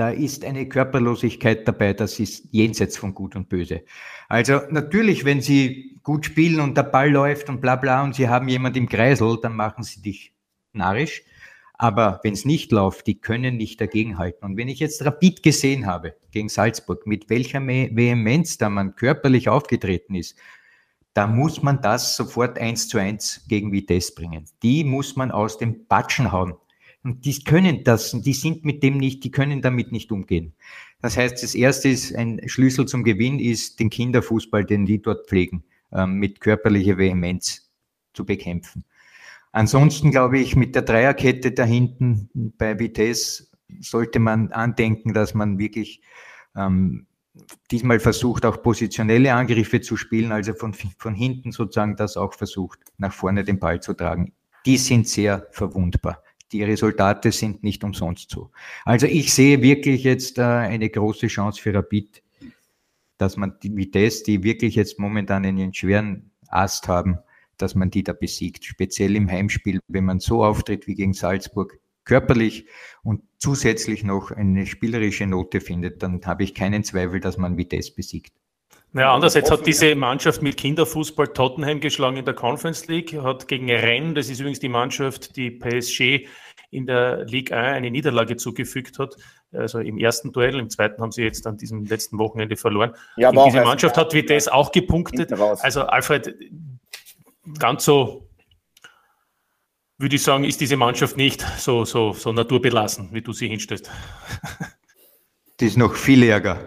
da ist eine Körperlosigkeit dabei, das ist jenseits von Gut und Böse. Also natürlich, wenn sie gut spielen und der Ball läuft und bla bla und sie haben jemand im Kreisel, dann machen sie dich narrisch. Aber wenn es nicht läuft, die können nicht dagegenhalten. Und wenn ich jetzt Rapid gesehen habe gegen Salzburg, mit welcher Vehemenz da man körperlich aufgetreten ist, da muss man das sofort eins zu eins gegen Vitesse bringen. Die muss man aus dem Batschen hauen. Und die können das, die sind mit dem nicht, die können damit nicht umgehen. Das heißt, das erste ist, ein Schlüssel zum Gewinn ist den Kinderfußball, den die dort pflegen. ähm, mit körperlicher Vehemenz zu bekämpfen. Ansonsten glaube ich, mit der Dreierkette da hinten bei Vitesse sollte man andenken, dass man wirklich ähm, diesmal versucht, auch positionelle Angriffe zu spielen, also von, von hinten sozusagen das auch versucht, nach vorne den Ball zu tragen. Die sind sehr verwundbar. Die Resultate sind nicht umsonst so. Also ich sehe wirklich jetzt äh, eine große Chance für Rapid, dass man die Vitesse, die wirklich jetzt momentan einen schweren Ast haben, dass man die da besiegt. Speziell im Heimspiel, wenn man so auftritt wie gegen Salzburg, körperlich und zusätzlich noch eine spielerische Note findet, dann habe ich keinen Zweifel, dass man Vitesse besiegt. Naja, andererseits hat diese Mannschaft mit Kinderfußball Tottenham geschlagen in der Conference League, hat gegen Rennes, das ist übrigens die Mannschaft, die PSG in der Ligue 1 eine Niederlage zugefügt hat. Also im ersten Duell, im zweiten haben sie jetzt an diesem letzten Wochenende verloren. Ja, aber diese Mannschaft hat Vitesse auch gepunktet. Also Alfred, ganz so würde ich sagen, ist diese Mannschaft nicht so, so, so naturbelassen, wie du sie hinstellst. Die ist noch viel ärger.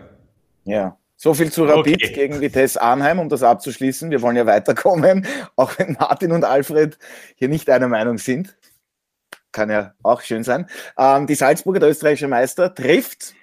Ja. So viel zu Rapid okay. gegen Vitesse Arnheim, um das abzuschließen. Wir wollen ja weiterkommen, auch wenn Martin und Alfred hier nicht einer Meinung sind. Kann ja auch schön sein. Ähm, die Salzburger, der österreichische Meister, trifft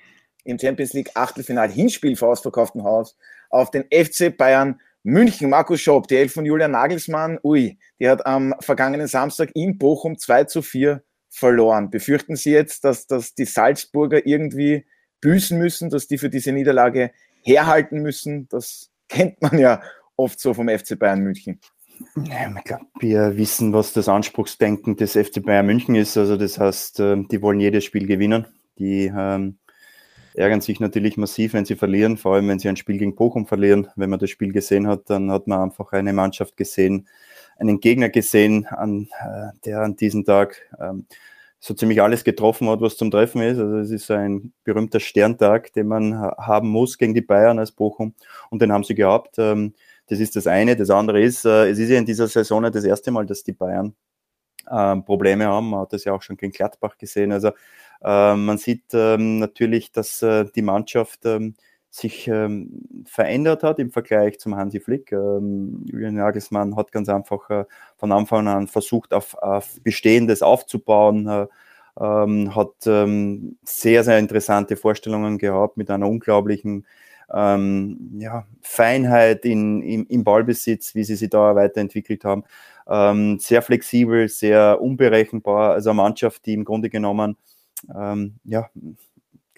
im Champions League Achtelfinal Hinspiel vor ausverkauftem Haus auf den FC Bayern München, Markus Schopp, die Elf von Julian Nagelsmann, ui, die hat am vergangenen Samstag in Bochum 2 zu 4 verloren. Befürchten Sie jetzt, dass, dass die Salzburger irgendwie büßen müssen, dass die für diese Niederlage herhalten müssen? Das kennt man ja oft so vom FC Bayern München. Ja, ich glaube, wir wissen, was das Anspruchsdenken des FC Bayern München ist. Also das heißt, ähm, die wollen jedes Spiel gewinnen. Die ähm, ärgern sich natürlich massiv, wenn sie verlieren, vor allem wenn sie ein Spiel gegen Bochum verlieren. Wenn man das Spiel gesehen hat, dann hat man einfach eine Mannschaft gesehen, einen Gegner gesehen, an, äh, der an diesem Tag ähm, so ziemlich alles getroffen hat, was zum Treffen ist. Also es ist ein berühmter Sterntag, den man haben muss gegen die Bayern als Bochum und den haben sie gehabt. Ähm, das ist das eine. Das andere ist, äh, es ist ja in dieser Saison das erste Mal, dass die Bayern ähm, Probleme haben. Man hat das ja auch schon gegen Gladbach gesehen. Also äh, man sieht ähm, natürlich, dass äh, die Mannschaft sich ähm, verändert hat im Vergleich zum Hansi Flick. Ähm, Julian Nagelsmann hat ganz einfach äh, von Anfang an versucht, auf, auf Bestehendes aufzubauen, äh, ähm, hat ähm, sehr, sehr interessante Vorstellungen gehabt mit einer unglaublichen ähm, ja, Feinheit in, im, im, Ballbesitz, wie sie sich da weiterentwickelt haben. Ähm, sehr flexibel, sehr unberechenbar. Also eine Mannschaft, die im Grunde genommen ja,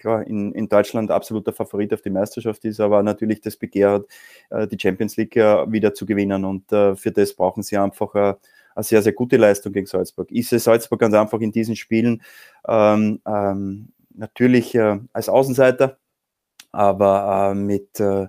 klar, in, in Deutschland absoluter Favorit auf die Meisterschaft ist, aber natürlich das Begehr hat, äh, die Champions League äh, wieder zu gewinnen. Und äh, für das brauchen sie einfach äh, eine sehr, sehr gute Leistung gegen Salzburg. Ich sehe Salzburg ganz einfach in diesen Spielen ähm, ähm, natürlich äh, als Außenseiter, aber äh, mit, äh,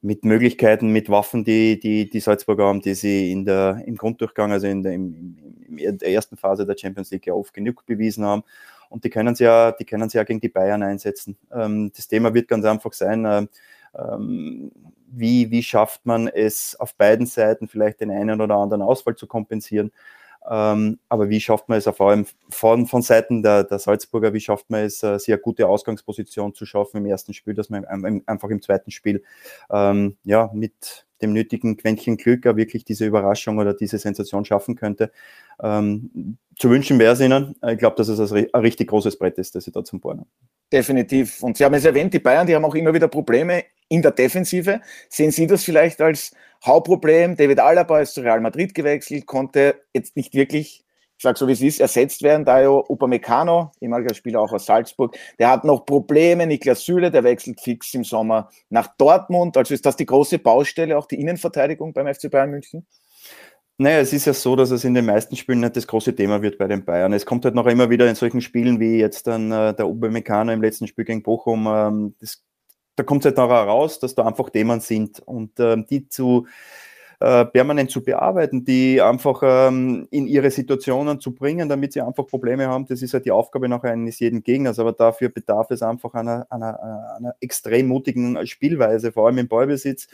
mit Möglichkeiten, mit Waffen, die, die die Salzburger haben, die sie in der, im Grunddurchgang, also in der, im, in der ersten Phase der Champions League ja oft genug bewiesen haben. Und die können sie ja, die können sie ja gegen die Bayern einsetzen. Ähm, das Thema wird ganz einfach sein, äh, ähm, wie, wie schafft man es auf beiden Seiten vielleicht den einen oder anderen Ausfall zu kompensieren. Ähm, aber wie schafft man es vor allem von, von Seiten der, der Salzburger, wie schafft man es, äh, sehr gute Ausgangsposition zu schaffen im ersten Spiel, dass man einfach im zweiten Spiel ähm, ja, mit dem nötigen Quäntchen Glück auch wirklich diese Überraschung oder diese Sensation schaffen könnte. Ähm, zu wünschen wäre es ihnen. Ich glaube, dass es ein richtig großes Brett ist, das sie da zum Bohren haben. Definitiv. Und Sie haben es erwähnt, die Bayern, die haben auch immer wieder Probleme in der Defensive. Sehen Sie das vielleicht als Hauptproblem? David Alaba ist zu Real Madrid gewechselt, konnte jetzt nicht wirklich, ich sage so wie es ist, ersetzt werden. Dayo Upamecano, ehemaliger Spieler auch aus Salzburg, der hat noch Probleme. Niklas Süle, der wechselt fix im Sommer nach Dortmund. Also ist das die große Baustelle, auch die Innenverteidigung beim FC Bayern München? Naja, es ist ja so, dass es in den meisten Spielen nicht das große Thema wird bei den Bayern. Es kommt halt noch immer wieder in solchen Spielen wie jetzt dann äh, der Upamecano im letzten Spiel gegen Bochum. Ähm, das, da kommt es halt noch heraus, dass da einfach Themen sind und ähm, die zu äh, permanent zu bearbeiten, die einfach ähm, in ihre Situationen zu bringen, damit sie einfach Probleme haben. Das ist halt die Aufgabe nach eines jeden Gegners, aber dafür bedarf es einfach einer, einer, einer extrem mutigen Spielweise, vor allem im Ballbesitz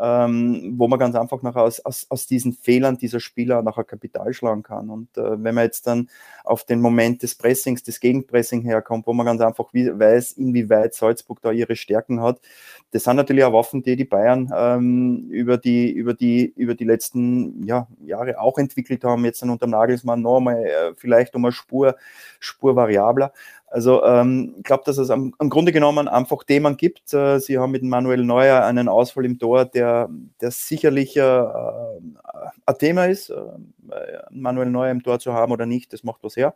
ähm, wo man ganz einfach nachher aus, aus, aus diesen Fehlern dieser Spieler nachher Kapital schlagen kann. Und äh, wenn man jetzt dann auf den Moment des Pressings, des Gegenpressing herkommt, wo man ganz einfach weiß, inwieweit Salzburg da ihre Stärken hat, das sind natürlich auch Waffen, die die Bayern ähm, über, die, über, die, über die letzten ja, Jahre auch entwickelt haben. Jetzt dann unter Nagelsmann nochmal äh, vielleicht um eine Spur, Spur variabler. Also ähm, ich glaube, dass es am, am, Grunde genommen einfach Themen gibt. Äh, Sie haben mit Manuel Neuer einen Ausfall im Tor, der, der sicherlich äh, ein Thema ist. Äh, Manuel Neuer im Tor zu haben oder nicht, das macht was her.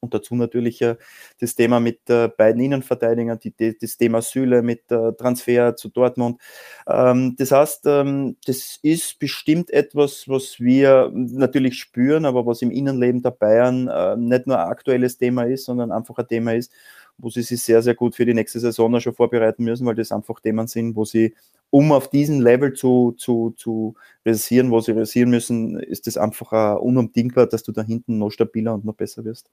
Und dazu natürlich äh, das Thema mit äh, beiden Innenverteidigern, die, die, das Thema Süle mit äh, Transfer zu Dortmund. Ähm, das heißt, ähm, das ist bestimmt etwas, was wir natürlich spüren, aber was im Innenleben der Bayern äh, nicht nur ein aktuelles Thema ist, sondern einfach ein Thema ist, wo sie sich sehr, sehr gut für die nächste Saison schon vorbereiten müssen, weil das einfach Themen sind, wo sie, um auf diesen Level zu, zu, zu resieren, wo sie resieren müssen, ist es einfach uh, unumdingbar, dass du da hinten noch stabiler und noch besser wirst.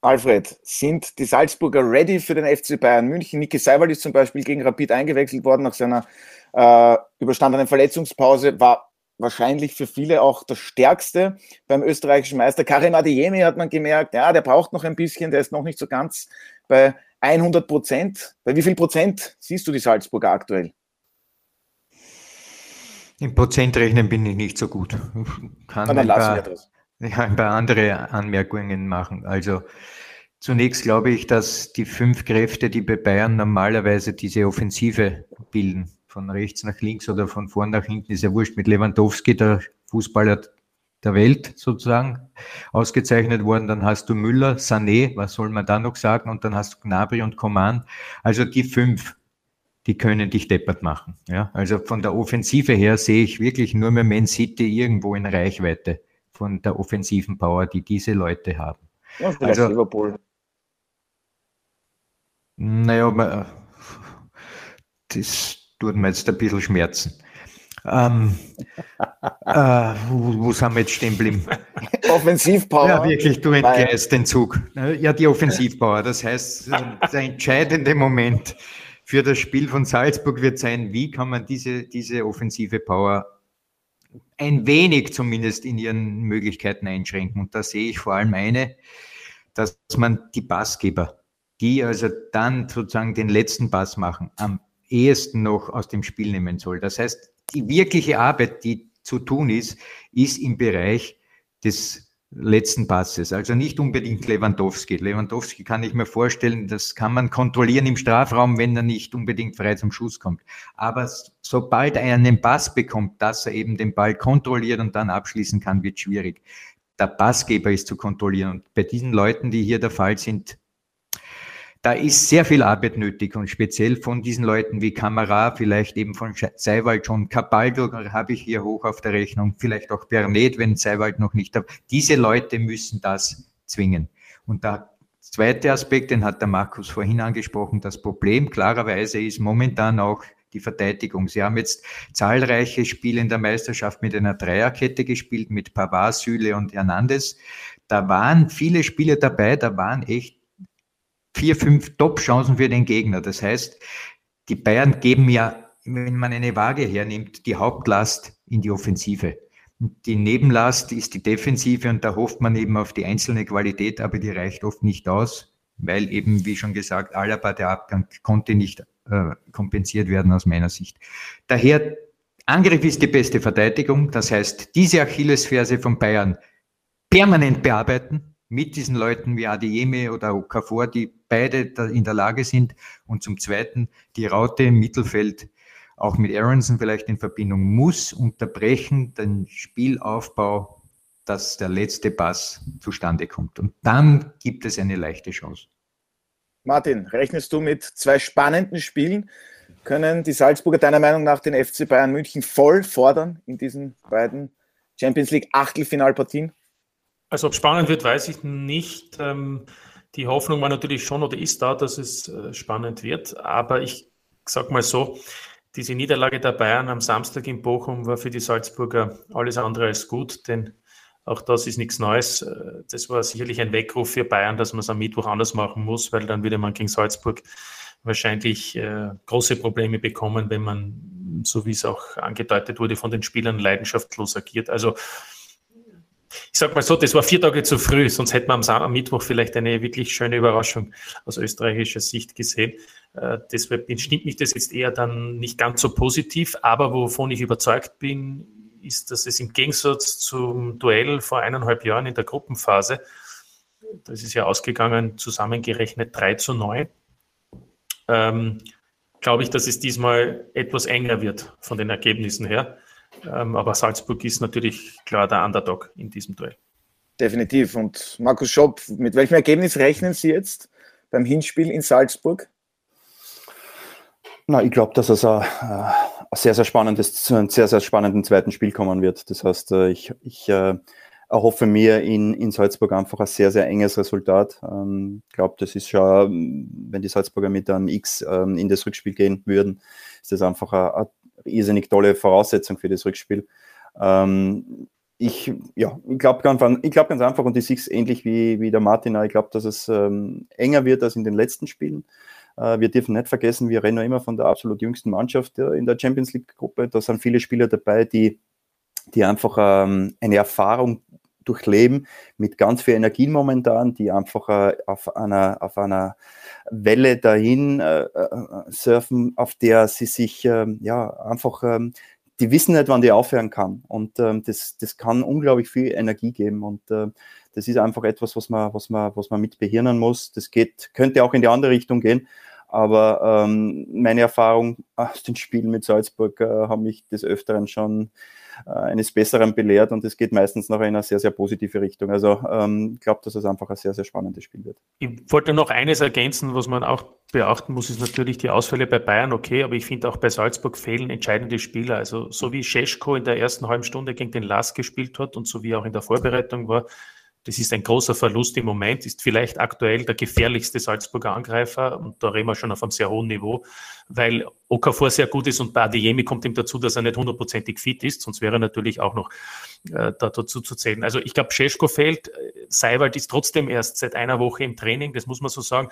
Alfred, sind die Salzburger ready für den FC Bayern München? Niki Seiwald ist zum Beispiel gegen Rapid eingewechselt worden nach seiner äh, überstandenen Verletzungspause, war wahrscheinlich für viele auch das Stärkste beim österreichischen Meister. Karim Adeyemi hat man gemerkt, ja, der braucht noch ein bisschen, der ist noch nicht so ganz bei 100 Prozent. Bei wie viel Prozent siehst du die Salzburger aktuell? Im Prozentrechnen bin ich nicht so gut. Kann dann lassen wir das ja, ein paar andere Anmerkungen machen. Also zunächst glaube ich, dass die fünf Kräfte, die bei Bayern normalerweise diese Offensive bilden, von rechts nach links oder von vorn nach hinten, ist ja wurscht mit Lewandowski, der Fußballer der Welt sozusagen ausgezeichnet worden. Dann hast du Müller, Sané, was soll man da noch sagen? Und dann hast du Gnabry und Coman. Also die fünf, die können dich deppert machen. Ja, also von der Offensive her sehe ich wirklich nur mehr Man City irgendwo in Reichweite von der offensiven Power, die diese Leute haben. Ja, vielleicht also, Liverpool. Naja, das tut mir jetzt ein bisschen Schmerzen. Ähm, äh, wo, wo, sind wir jetzt stehen geblieben? Offensivpower. Ja, wirklich, du entgleist den Zug. Ja, die Offensivpower. Das heißt, der entscheidende Moment für das Spiel von Salzburg wird sein, wie kann man diese, diese offensive Power ein wenig zumindest in ihren Möglichkeiten einschränken. Und da sehe ich vor allem eine, dass man die Passgeber, die also dann sozusagen den letzten Pass machen, am ehesten noch aus dem Spiel nehmen soll. Das heißt, die wirkliche Arbeit, die zu tun ist, ist im Bereich des letzten Passes. Also nicht unbedingt Lewandowski. Lewandowski kann ich mir vorstellen, das kann man kontrollieren im Strafraum, wenn er nicht unbedingt frei zum Schuss kommt. Aber sobald er einen Pass bekommt, dass er eben den Ball kontrolliert und dann abschließen kann, wird schwierig. Der Passgeber ist zu kontrollieren. Und bei diesen Leuten, die hier der Fall sind, da ist sehr viel Arbeit nötig und speziell von diesen Leuten wie Kamera, vielleicht eben von Seiwald schon, Cabaldo habe ich hier hoch auf der Rechnung, vielleicht auch Bernet, wenn Seiwald noch nicht da. Diese Leute müssen das zwingen. Und der zweite Aspekt, den hat der Markus vorhin angesprochen, das Problem klarerweise ist momentan auch die Verteidigung. Sie haben jetzt zahlreiche Spiele in der Meisterschaft mit einer Dreierkette gespielt, mit Pavard, Süle und Hernandez. Da waren viele Spiele dabei, da waren echt vier, fünf Top-Chancen für den Gegner. Das heißt, die Bayern geben ja, wenn man eine Waage hernimmt, die Hauptlast in die Offensive. Die Nebenlast ist die Defensive und da hofft man eben auf die einzelne Qualität, aber die reicht oft nicht aus, weil eben, wie schon gesagt, Alaba, der Abgang konnte nicht äh, kompensiert werden aus meiner Sicht. Daher, Angriff ist die beste Verteidigung. Das heißt, diese Achillesferse von Bayern permanent bearbeiten, mit diesen Leuten wie Adeyemi oder Okafor, die beide in der Lage sind. Und zum Zweiten, die Raute im Mittelfeld, auch mit Aronson vielleicht in Verbindung, muss unterbrechen den Spielaufbau, dass der letzte Pass zustande kommt. Und dann gibt es eine leichte Chance. Martin, rechnest du mit zwei spannenden Spielen? Können die Salzburger deiner Meinung nach den FC Bayern München voll fordern in diesen beiden Champions League Achtelfinalpartien? Also ob spannend wird, weiß ich nicht. Ähm, die Hoffnung war natürlich schon oder ist da, dass es äh, spannend wird. Aber ich sag mal so, diese Niederlage der Bayern am Samstag in Bochum war für die Salzburger alles andere als gut, denn auch das ist nichts Neues. Äh, das war sicherlich ein Weckruf für Bayern, dass man es am Mittwoch anders machen muss, weil dann würde man gegen Salzburg wahrscheinlich äh, große Probleme bekommen, wenn man so wie es auch angedeutet wurde, von den Spielern leidenschaftlos agiert. Also ich sag mal so, das war vier Tage zu früh, sonst hätten wir am, Mittwoch vielleicht eine wirklich schöne Überraschung aus österreichischer Sicht gesehen. Äh, deshalb stimmt mich das jetzt eher dann nicht ganz so positiv, aber wovon ich überzeugt bin, ist, dass es im Gegensatz zum Duell vor eineinhalb Jahren in der Gruppenphase, das ist ja ausgegangen, zusammengerechnet 3 zu 9, ähm, glaube ich, dass es diesmal etwas enger wird von den Ergebnissen her. Ähm, aber Salzburg ist natürlich klar der Underdog in diesem Duell. Definitiv. Und Markus Schopp, mit welchem Ergebnis rechnen Sie jetzt beim Hinspiel in Salzburg? Na, ich glaube, dass es ein, ein, sehr, sehr spannendes, zu einem sehr, sehr spannenden zweiten Spiel kommen wird. Das heißt, äh, ich, ich äh, erhoffe mir in, in Salzburg einfach ein sehr, sehr enges Resultat. Ich ähm, glaube, das ist schon, wenn die Salzburger mit einem X ähm, in das Rückspiel gehen würden, ist das einfach eine, eine irrsinnig tolle Voraussetzung für das Rückspiel. Ähm, ich, ja, ich glaube ganz, glaub ganz einfach und ich sehe es ähnlich wie, wie der Martin, ich glaube, dass es ähm, enger wird als in den letzten Spielen. Äh, wir dürfen nicht vergessen, wir rennen immer von der absolut jüngsten Mannschaft in der Champions League-Gruppe. Da sind viele Spieler dabei, die, die einfach ähm, eine Erfahrung durchleben mit ganz viel Energien momentan, die einfach äh, auf, einer, auf einer Welle dahin äh, äh surfen, auf der sie sich ähm, ja einfach, ähm, die wissen nicht, wann die aufhören kann. Und ähm, das, das kann unglaublich viel Energie geben. Und äh, das ist einfach etwas, was man, was man, was man mit behirnen muss. Das geht, könnte auch in die andere Richtung gehen. Aber ähm, meine Erfahrung aus den Spielen mit Salzburg äh, haben mich des Öfteren schon äh, eines Besseren belehrt und es geht meistens noch in eine sehr, sehr positive Richtung. Also ähm, ich glaube, dass es einfach ein sehr, sehr spannendes Spiel wird. Ich wollte noch eines ergänzen, was man auch beachten muss, ist natürlich die Ausfälle bei Bayern okay, aber ich finde auch bei Salzburg fehlen entscheidende Spieler. Also so wie Scheschko in der ersten halben Stunde gegen den Lass gespielt hat und so wie auch in der Vorbereitung war, das ist ein großer Verlust im Moment, ist vielleicht aktuell der gefährlichste Salzburger Angreifer und da reden wir schon auf einem sehr hohen Niveau, weil Okafor sehr gut ist und bei Adeyemi kommt ihm dazu, dass er nicht hundertprozentig fit ist, sonst wäre er natürlich auch noch äh, da, dazu zu zählen. Also ich glaube, Scheschko fehlt, Seiwald ist trotzdem erst seit einer Woche im Training, das muss man so sagen.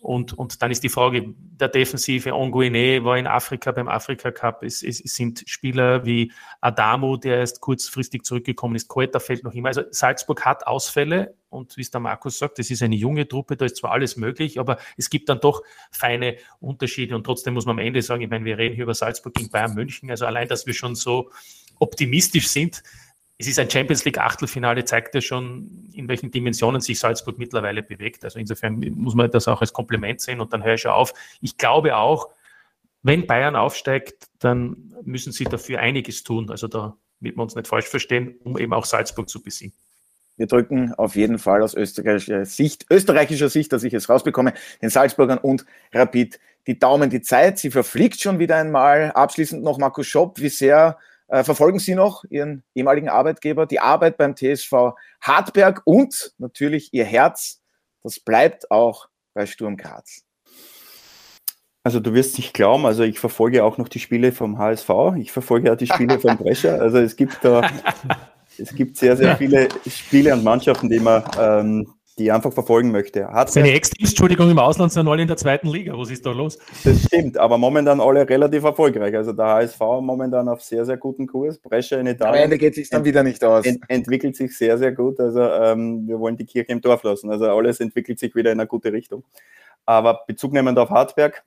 Und, und dann ist die Frage der Defensive. Onguine war in Afrika beim Afrika Cup. Es, es, es sind Spieler wie Adamo, der erst kurzfristig zurückgekommen ist. Koeta fällt noch immer. Also Salzburg hat Ausfälle. Und wie es der Markus sagt, das ist eine junge Truppe, da ist zwar alles möglich, aber es gibt dann doch feine Unterschiede. Und trotzdem muss man am Ende sagen, ich meine, wir reden hier über Salzburg gegen Bayern München. Also allein, dass wir schon so optimistisch sind, es ist ein Champions League Achtelfinale, zeigt ja schon, in welchen Dimensionen sich Salzburg mittlerweile bewegt. Also insofern muss man das auch als Kompliment sehen und dann höre ich schon auf. Ich glaube auch, wenn Bayern aufsteigt, dann müssen sie dafür einiges tun. Also da wird man uns nicht falsch verstehen, um eben auch Salzburg zu besiegen. Wir drücken auf jeden Fall aus österreichischer Sicht, österreichischer Sicht, dass ich es rausbekomme, den Salzburgern und Rapid die Daumen die Zeit. Sie verfliegt schon wieder einmal. Abschließend noch Markus Schopp. Wie sehr verfolgen Sie noch Ihren ehemaligen Arbeitgeber, die Arbeit beim TSV Hartberg und natürlich Ihr Herz. Das bleibt auch bei Sturm Graz. Also du wirst nicht glauben, also ich verfolge auch noch die Spiele vom HSV, ich verfolge auch die Spiele vom Brescher. Also es gibt da, es gibt sehr, sehr viele Spiele und Mannschaften, die man ähm, die einfach verfolgen möchte. Hat Seine Ex-Teams, Entschuldigung, im Ausland sind alle in der zweiten Liga. Was ist da los? Das stimmt, aber momentan alle relativ erfolgreich. Also der HSV momentan auf sehr, sehr guten Kurs. Brescia in Italien. Am Ende geht es sich dann wieder nicht aus. Ent entwickelt sich sehr, sehr gut. Also ähm, wir wollen die Kirche im Dorf lassen. Also alles entwickelt sich wieder in eine gute Richtung. Aber Bezug nehmend auf Hartberg,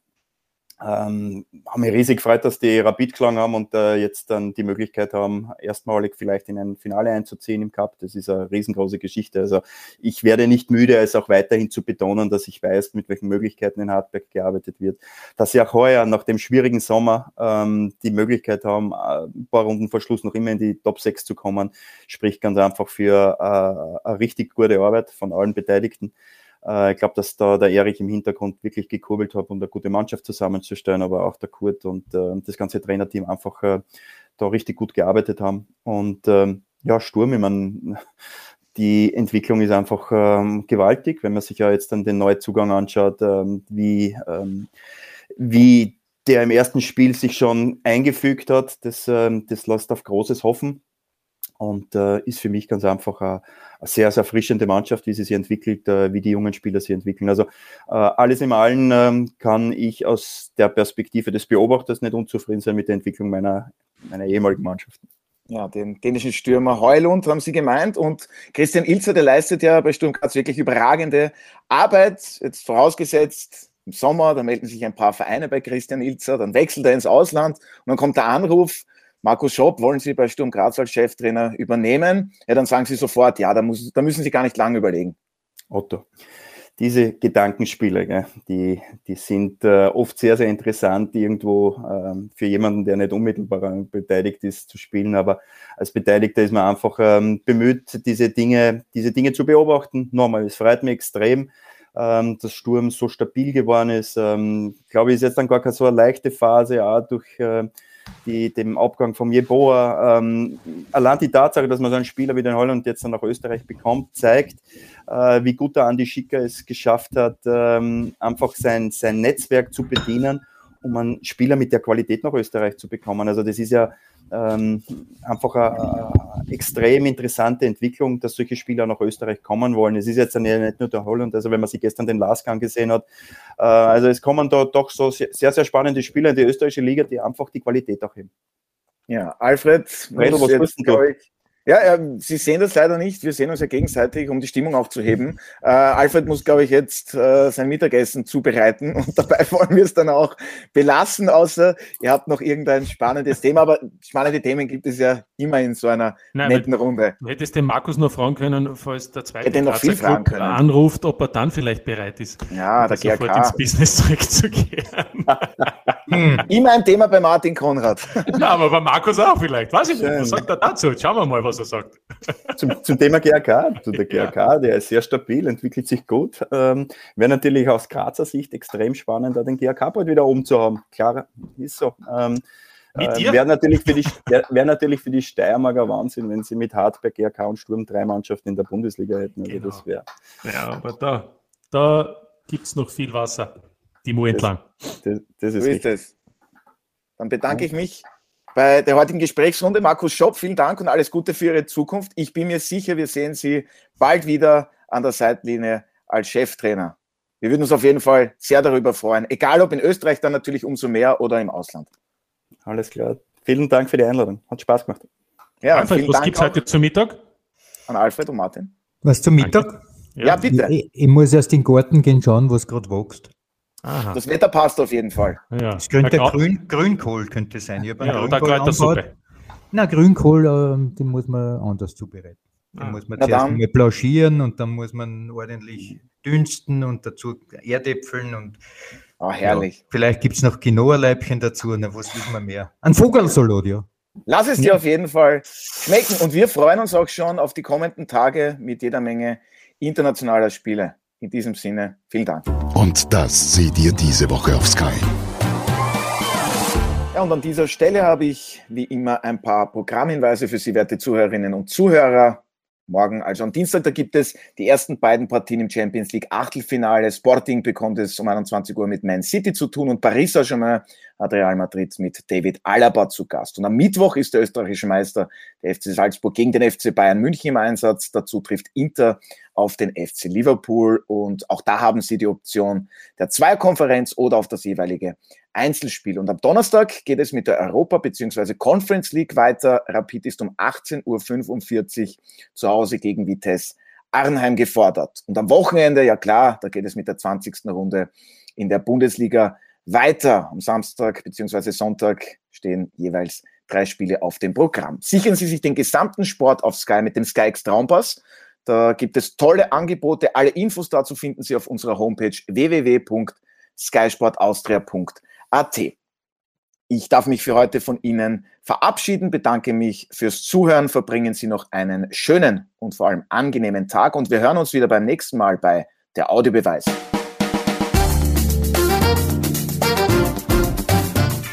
ähm, haben mich riesig gefreut, dass die Rapid geschlagen haben und äh, jetzt dann die Möglichkeit haben, erstmalig vielleicht in ein Finale einzuziehen im Cup. Das ist eine riesengroße Geschichte. Also ich werde nicht müde, es auch weiterhin zu betonen, dass ich weiß, mit welchen Möglichkeiten in Hartberg gearbeitet wird. Dass sie auch heuer nach dem schwierigen Sommer ähm, die Möglichkeit haben, äh, ein paar Runden vor Schluss noch immer in die Top 6 zu kommen, spricht ganz einfach für äh, eine richtig gute Arbeit von allen Beteiligten. Äh, ich glaube, dass da der Erich im Hintergrund wirklich gekurbelt hat, um eine gute Mannschaft zusammenzustellen, aber auch der Kurt und äh, das ganze Trainerteam einfach äh, da richtig gut gearbeitet haben. Und ähm, ja, Sturm, ich meine, die Entwicklung ist einfach ähm, gewaltig, wenn man sich ja jetzt dann den Neuzugang anschaut, ähm, wie, ähm, wie der im ersten Spiel sich schon eingefügt hat, das, ähm, das lässt auf Großes hoffen. Und äh, ist für mich ganz einfach eine, eine, sehr, sehr erfrischende Mannschaft, wie sie sich entwickelt, äh, wie die jungen Spieler sich entwickeln. Also äh, alles im Allen ähm, kann ich aus der Perspektive des Beobachters nicht unzufrieden sein mit der Entwicklung meiner, meiner ehemaligen Mannschaften. Ja, den dänischen Stürmer Heulund haben Sie gemeint und Christian Ilzer, der leistet ja bei Sturm Graz wirklich überragende Arbeit, jetzt vorausgesetzt, im Sommer, da melden sich ein paar Vereine bei Christian Ilzer, dann wechselt er ins Ausland und dann kommt der Anruf, Markus Schopp, wollen Sie bei Sturm Graz als Cheftrainer übernehmen? Ja, dann sagen Sie sofort, ja, da, muss, da müssen Sie gar nicht lange überlegen. Otto, diese Gedankenspiele, gell, die, die sind äh, oft sehr, sehr interessant, irgendwo ähm, für jemanden, der nicht unmittelbar beteiligt ist, zu spielen. Aber als Beteiligter ist man einfach ähm, bemüht, diese Dinge, diese Dinge zu beobachten. Nochmal, es freut mich extrem, ähm, dass Sturm so stabil geworden ist. Ähm, glaube ich, ist jetzt dann gar keine so eine leichte Phase, auch durch äh, die, dem Abgang von Jeboa. Ähm, allein die Tatsache, dass man so einen Spieler wie den Holland jetzt dann nach Österreich bekommt, zeigt, äh, wie gut der Andi Schicker es geschafft hat, ähm, einfach sein, sein Netzwerk zu bedienen, um einen Spieler mit der Qualität nach Österreich zu bekommen. Also das ist ja ähm, einfach eine, eine, extrem interessante Entwicklung, dass solche Spieler nach Österreich kommen wollen. Es ist jetzt nicht nur der Holland, also wenn man sich gestern den Lasgang gesehen hat, äh, also es kommen da doch so sehr, sehr spannende Spieler in die österreichische Liga, die einfach die Qualität auch heben. Ja, Alfred, Redl, was jetzt, ich, ja, äh, Sie sehen das leider nicht. Wir sehen uns ja gegenseitig, um die Stimmung aufzuheben. Äh, Alfred muss, glaube ich, jetzt äh, sein Mittagessen zubereiten und dabei wollen wir es dann auch belassen, außer ihr habt noch irgendein spannendes Thema. Aber spannende Themen gibt es ja immer in so einer Nein, netten Runde. Du hättest den Markus noch fragen können, falls der zweite Hätte noch viel fragen können. anruft, ob er dann vielleicht bereit ist, ja, der sofort GRK. ins Business zurückzugehen. hm. Immer ein Thema bei Martin Konrad. ja, aber bei Markus auch vielleicht. Weiß ich nicht. Was sagt er dazu? Schauen wir mal, was er sagt. Zum, zum Thema GRK. Zu der GRK, ja. der ist sehr stabil, entwickelt sich gut. Ähm, Wäre natürlich aus Grazer Sicht extrem spannend, da den GRK bald wieder oben zu haben. Klar, ist so. Ähm, äh, Wäre natürlich, für die, wär, wär natürlich für die Steiermarker Wahnsinn, wenn sie mit Hartberg, GRK und Sturm drei Mannschaften in der Bundesliga hätten. Also genau. das wäre. Ja, aber da, da gibt es noch viel Wasser, die Mu entlang. Das, das, das ist, so ist es. Dann bedanke ich mich bei der heutigen Gesprächsrunde. Markus Schopp, vielen Dank und alles Gute für Ihre Zukunft. Ich bin mir sicher, wir sehen Sie bald wieder an der Seitenlinie als Cheftrainer. Wir würden uns auf jeden Fall sehr darüber freuen, egal ob in Österreich dann natürlich umso mehr oder im Ausland. Alles klar. Vielen Dank für die Einladung. Hat Spaß gemacht. Ja, Alfred, was gibt es heute zum Mittag? An Alfred und Martin. Was zum Mittag? Ja, ja bitte. Ich, ich, muss erst in den Garten gehen schauen, was gerade wächst. Aha. Das Wetter passt auf jeden Fall. Ja. Es könnte Grün, Grünkohl könnte sein. Ja, oder Kräutersuppe. Na, Grünkohl, äh, den muss man anders zubereiten. Den ah. muss man Na zuerst mal blanchieren und dann muss man ordentlich dünsten und dazu Erdäpfeln und oh, herrlich. Ja, vielleicht gibt es noch Quinoa-Leibchen dazu, na, was will man mehr? Ein Vogelsalat, ja. Lass es dir auf jeden Fall schmecken und wir freuen uns auch schon auf die kommenden Tage mit jeder Menge internationaler Spiele. In diesem Sinne, vielen Dank. Und das seht ihr diese Woche auf Sky. Ja, und an dieser Stelle habe ich wie immer ein paar Programmhinweise für Sie, werte Zuhörerinnen und Zuhörer. Morgen, also am Dienstag, da gibt es die ersten beiden Partien im Champions League Achtelfinale. Sporting bekommt es um 21 Uhr mit Man City zu tun und Paris Saint-Germain Real Madrid mit David Alaba zu Gast. Und am Mittwoch ist der österreichische Meister der FC Salzburg gegen den FC Bayern München im Einsatz. Dazu trifft Inter auf den FC Liverpool und auch da haben sie die Option der Zweierkonferenz oder auf das jeweilige Einzelspiel. Und am Donnerstag geht es mit der Europa- bzw. Conference League weiter. Rapid ist um 18.45 Uhr zu Hause gegen Vitesse Arnheim gefordert. Und am Wochenende, ja klar, da geht es mit der 20. Runde in der Bundesliga weiter. Am Samstag bzw. Sonntag stehen jeweils drei Spiele auf dem Programm. Sichern Sie sich den gesamten Sport auf Sky mit dem Sky X Traumpass. Da gibt es tolle Angebote. Alle Infos dazu finden Sie auf unserer Homepage www.skysportaustria.at. Ich darf mich für heute von Ihnen verabschieden, bedanke mich fürs Zuhören, verbringen Sie noch einen schönen und vor allem angenehmen Tag und wir hören uns wieder beim nächsten Mal bei der Audiobeweis.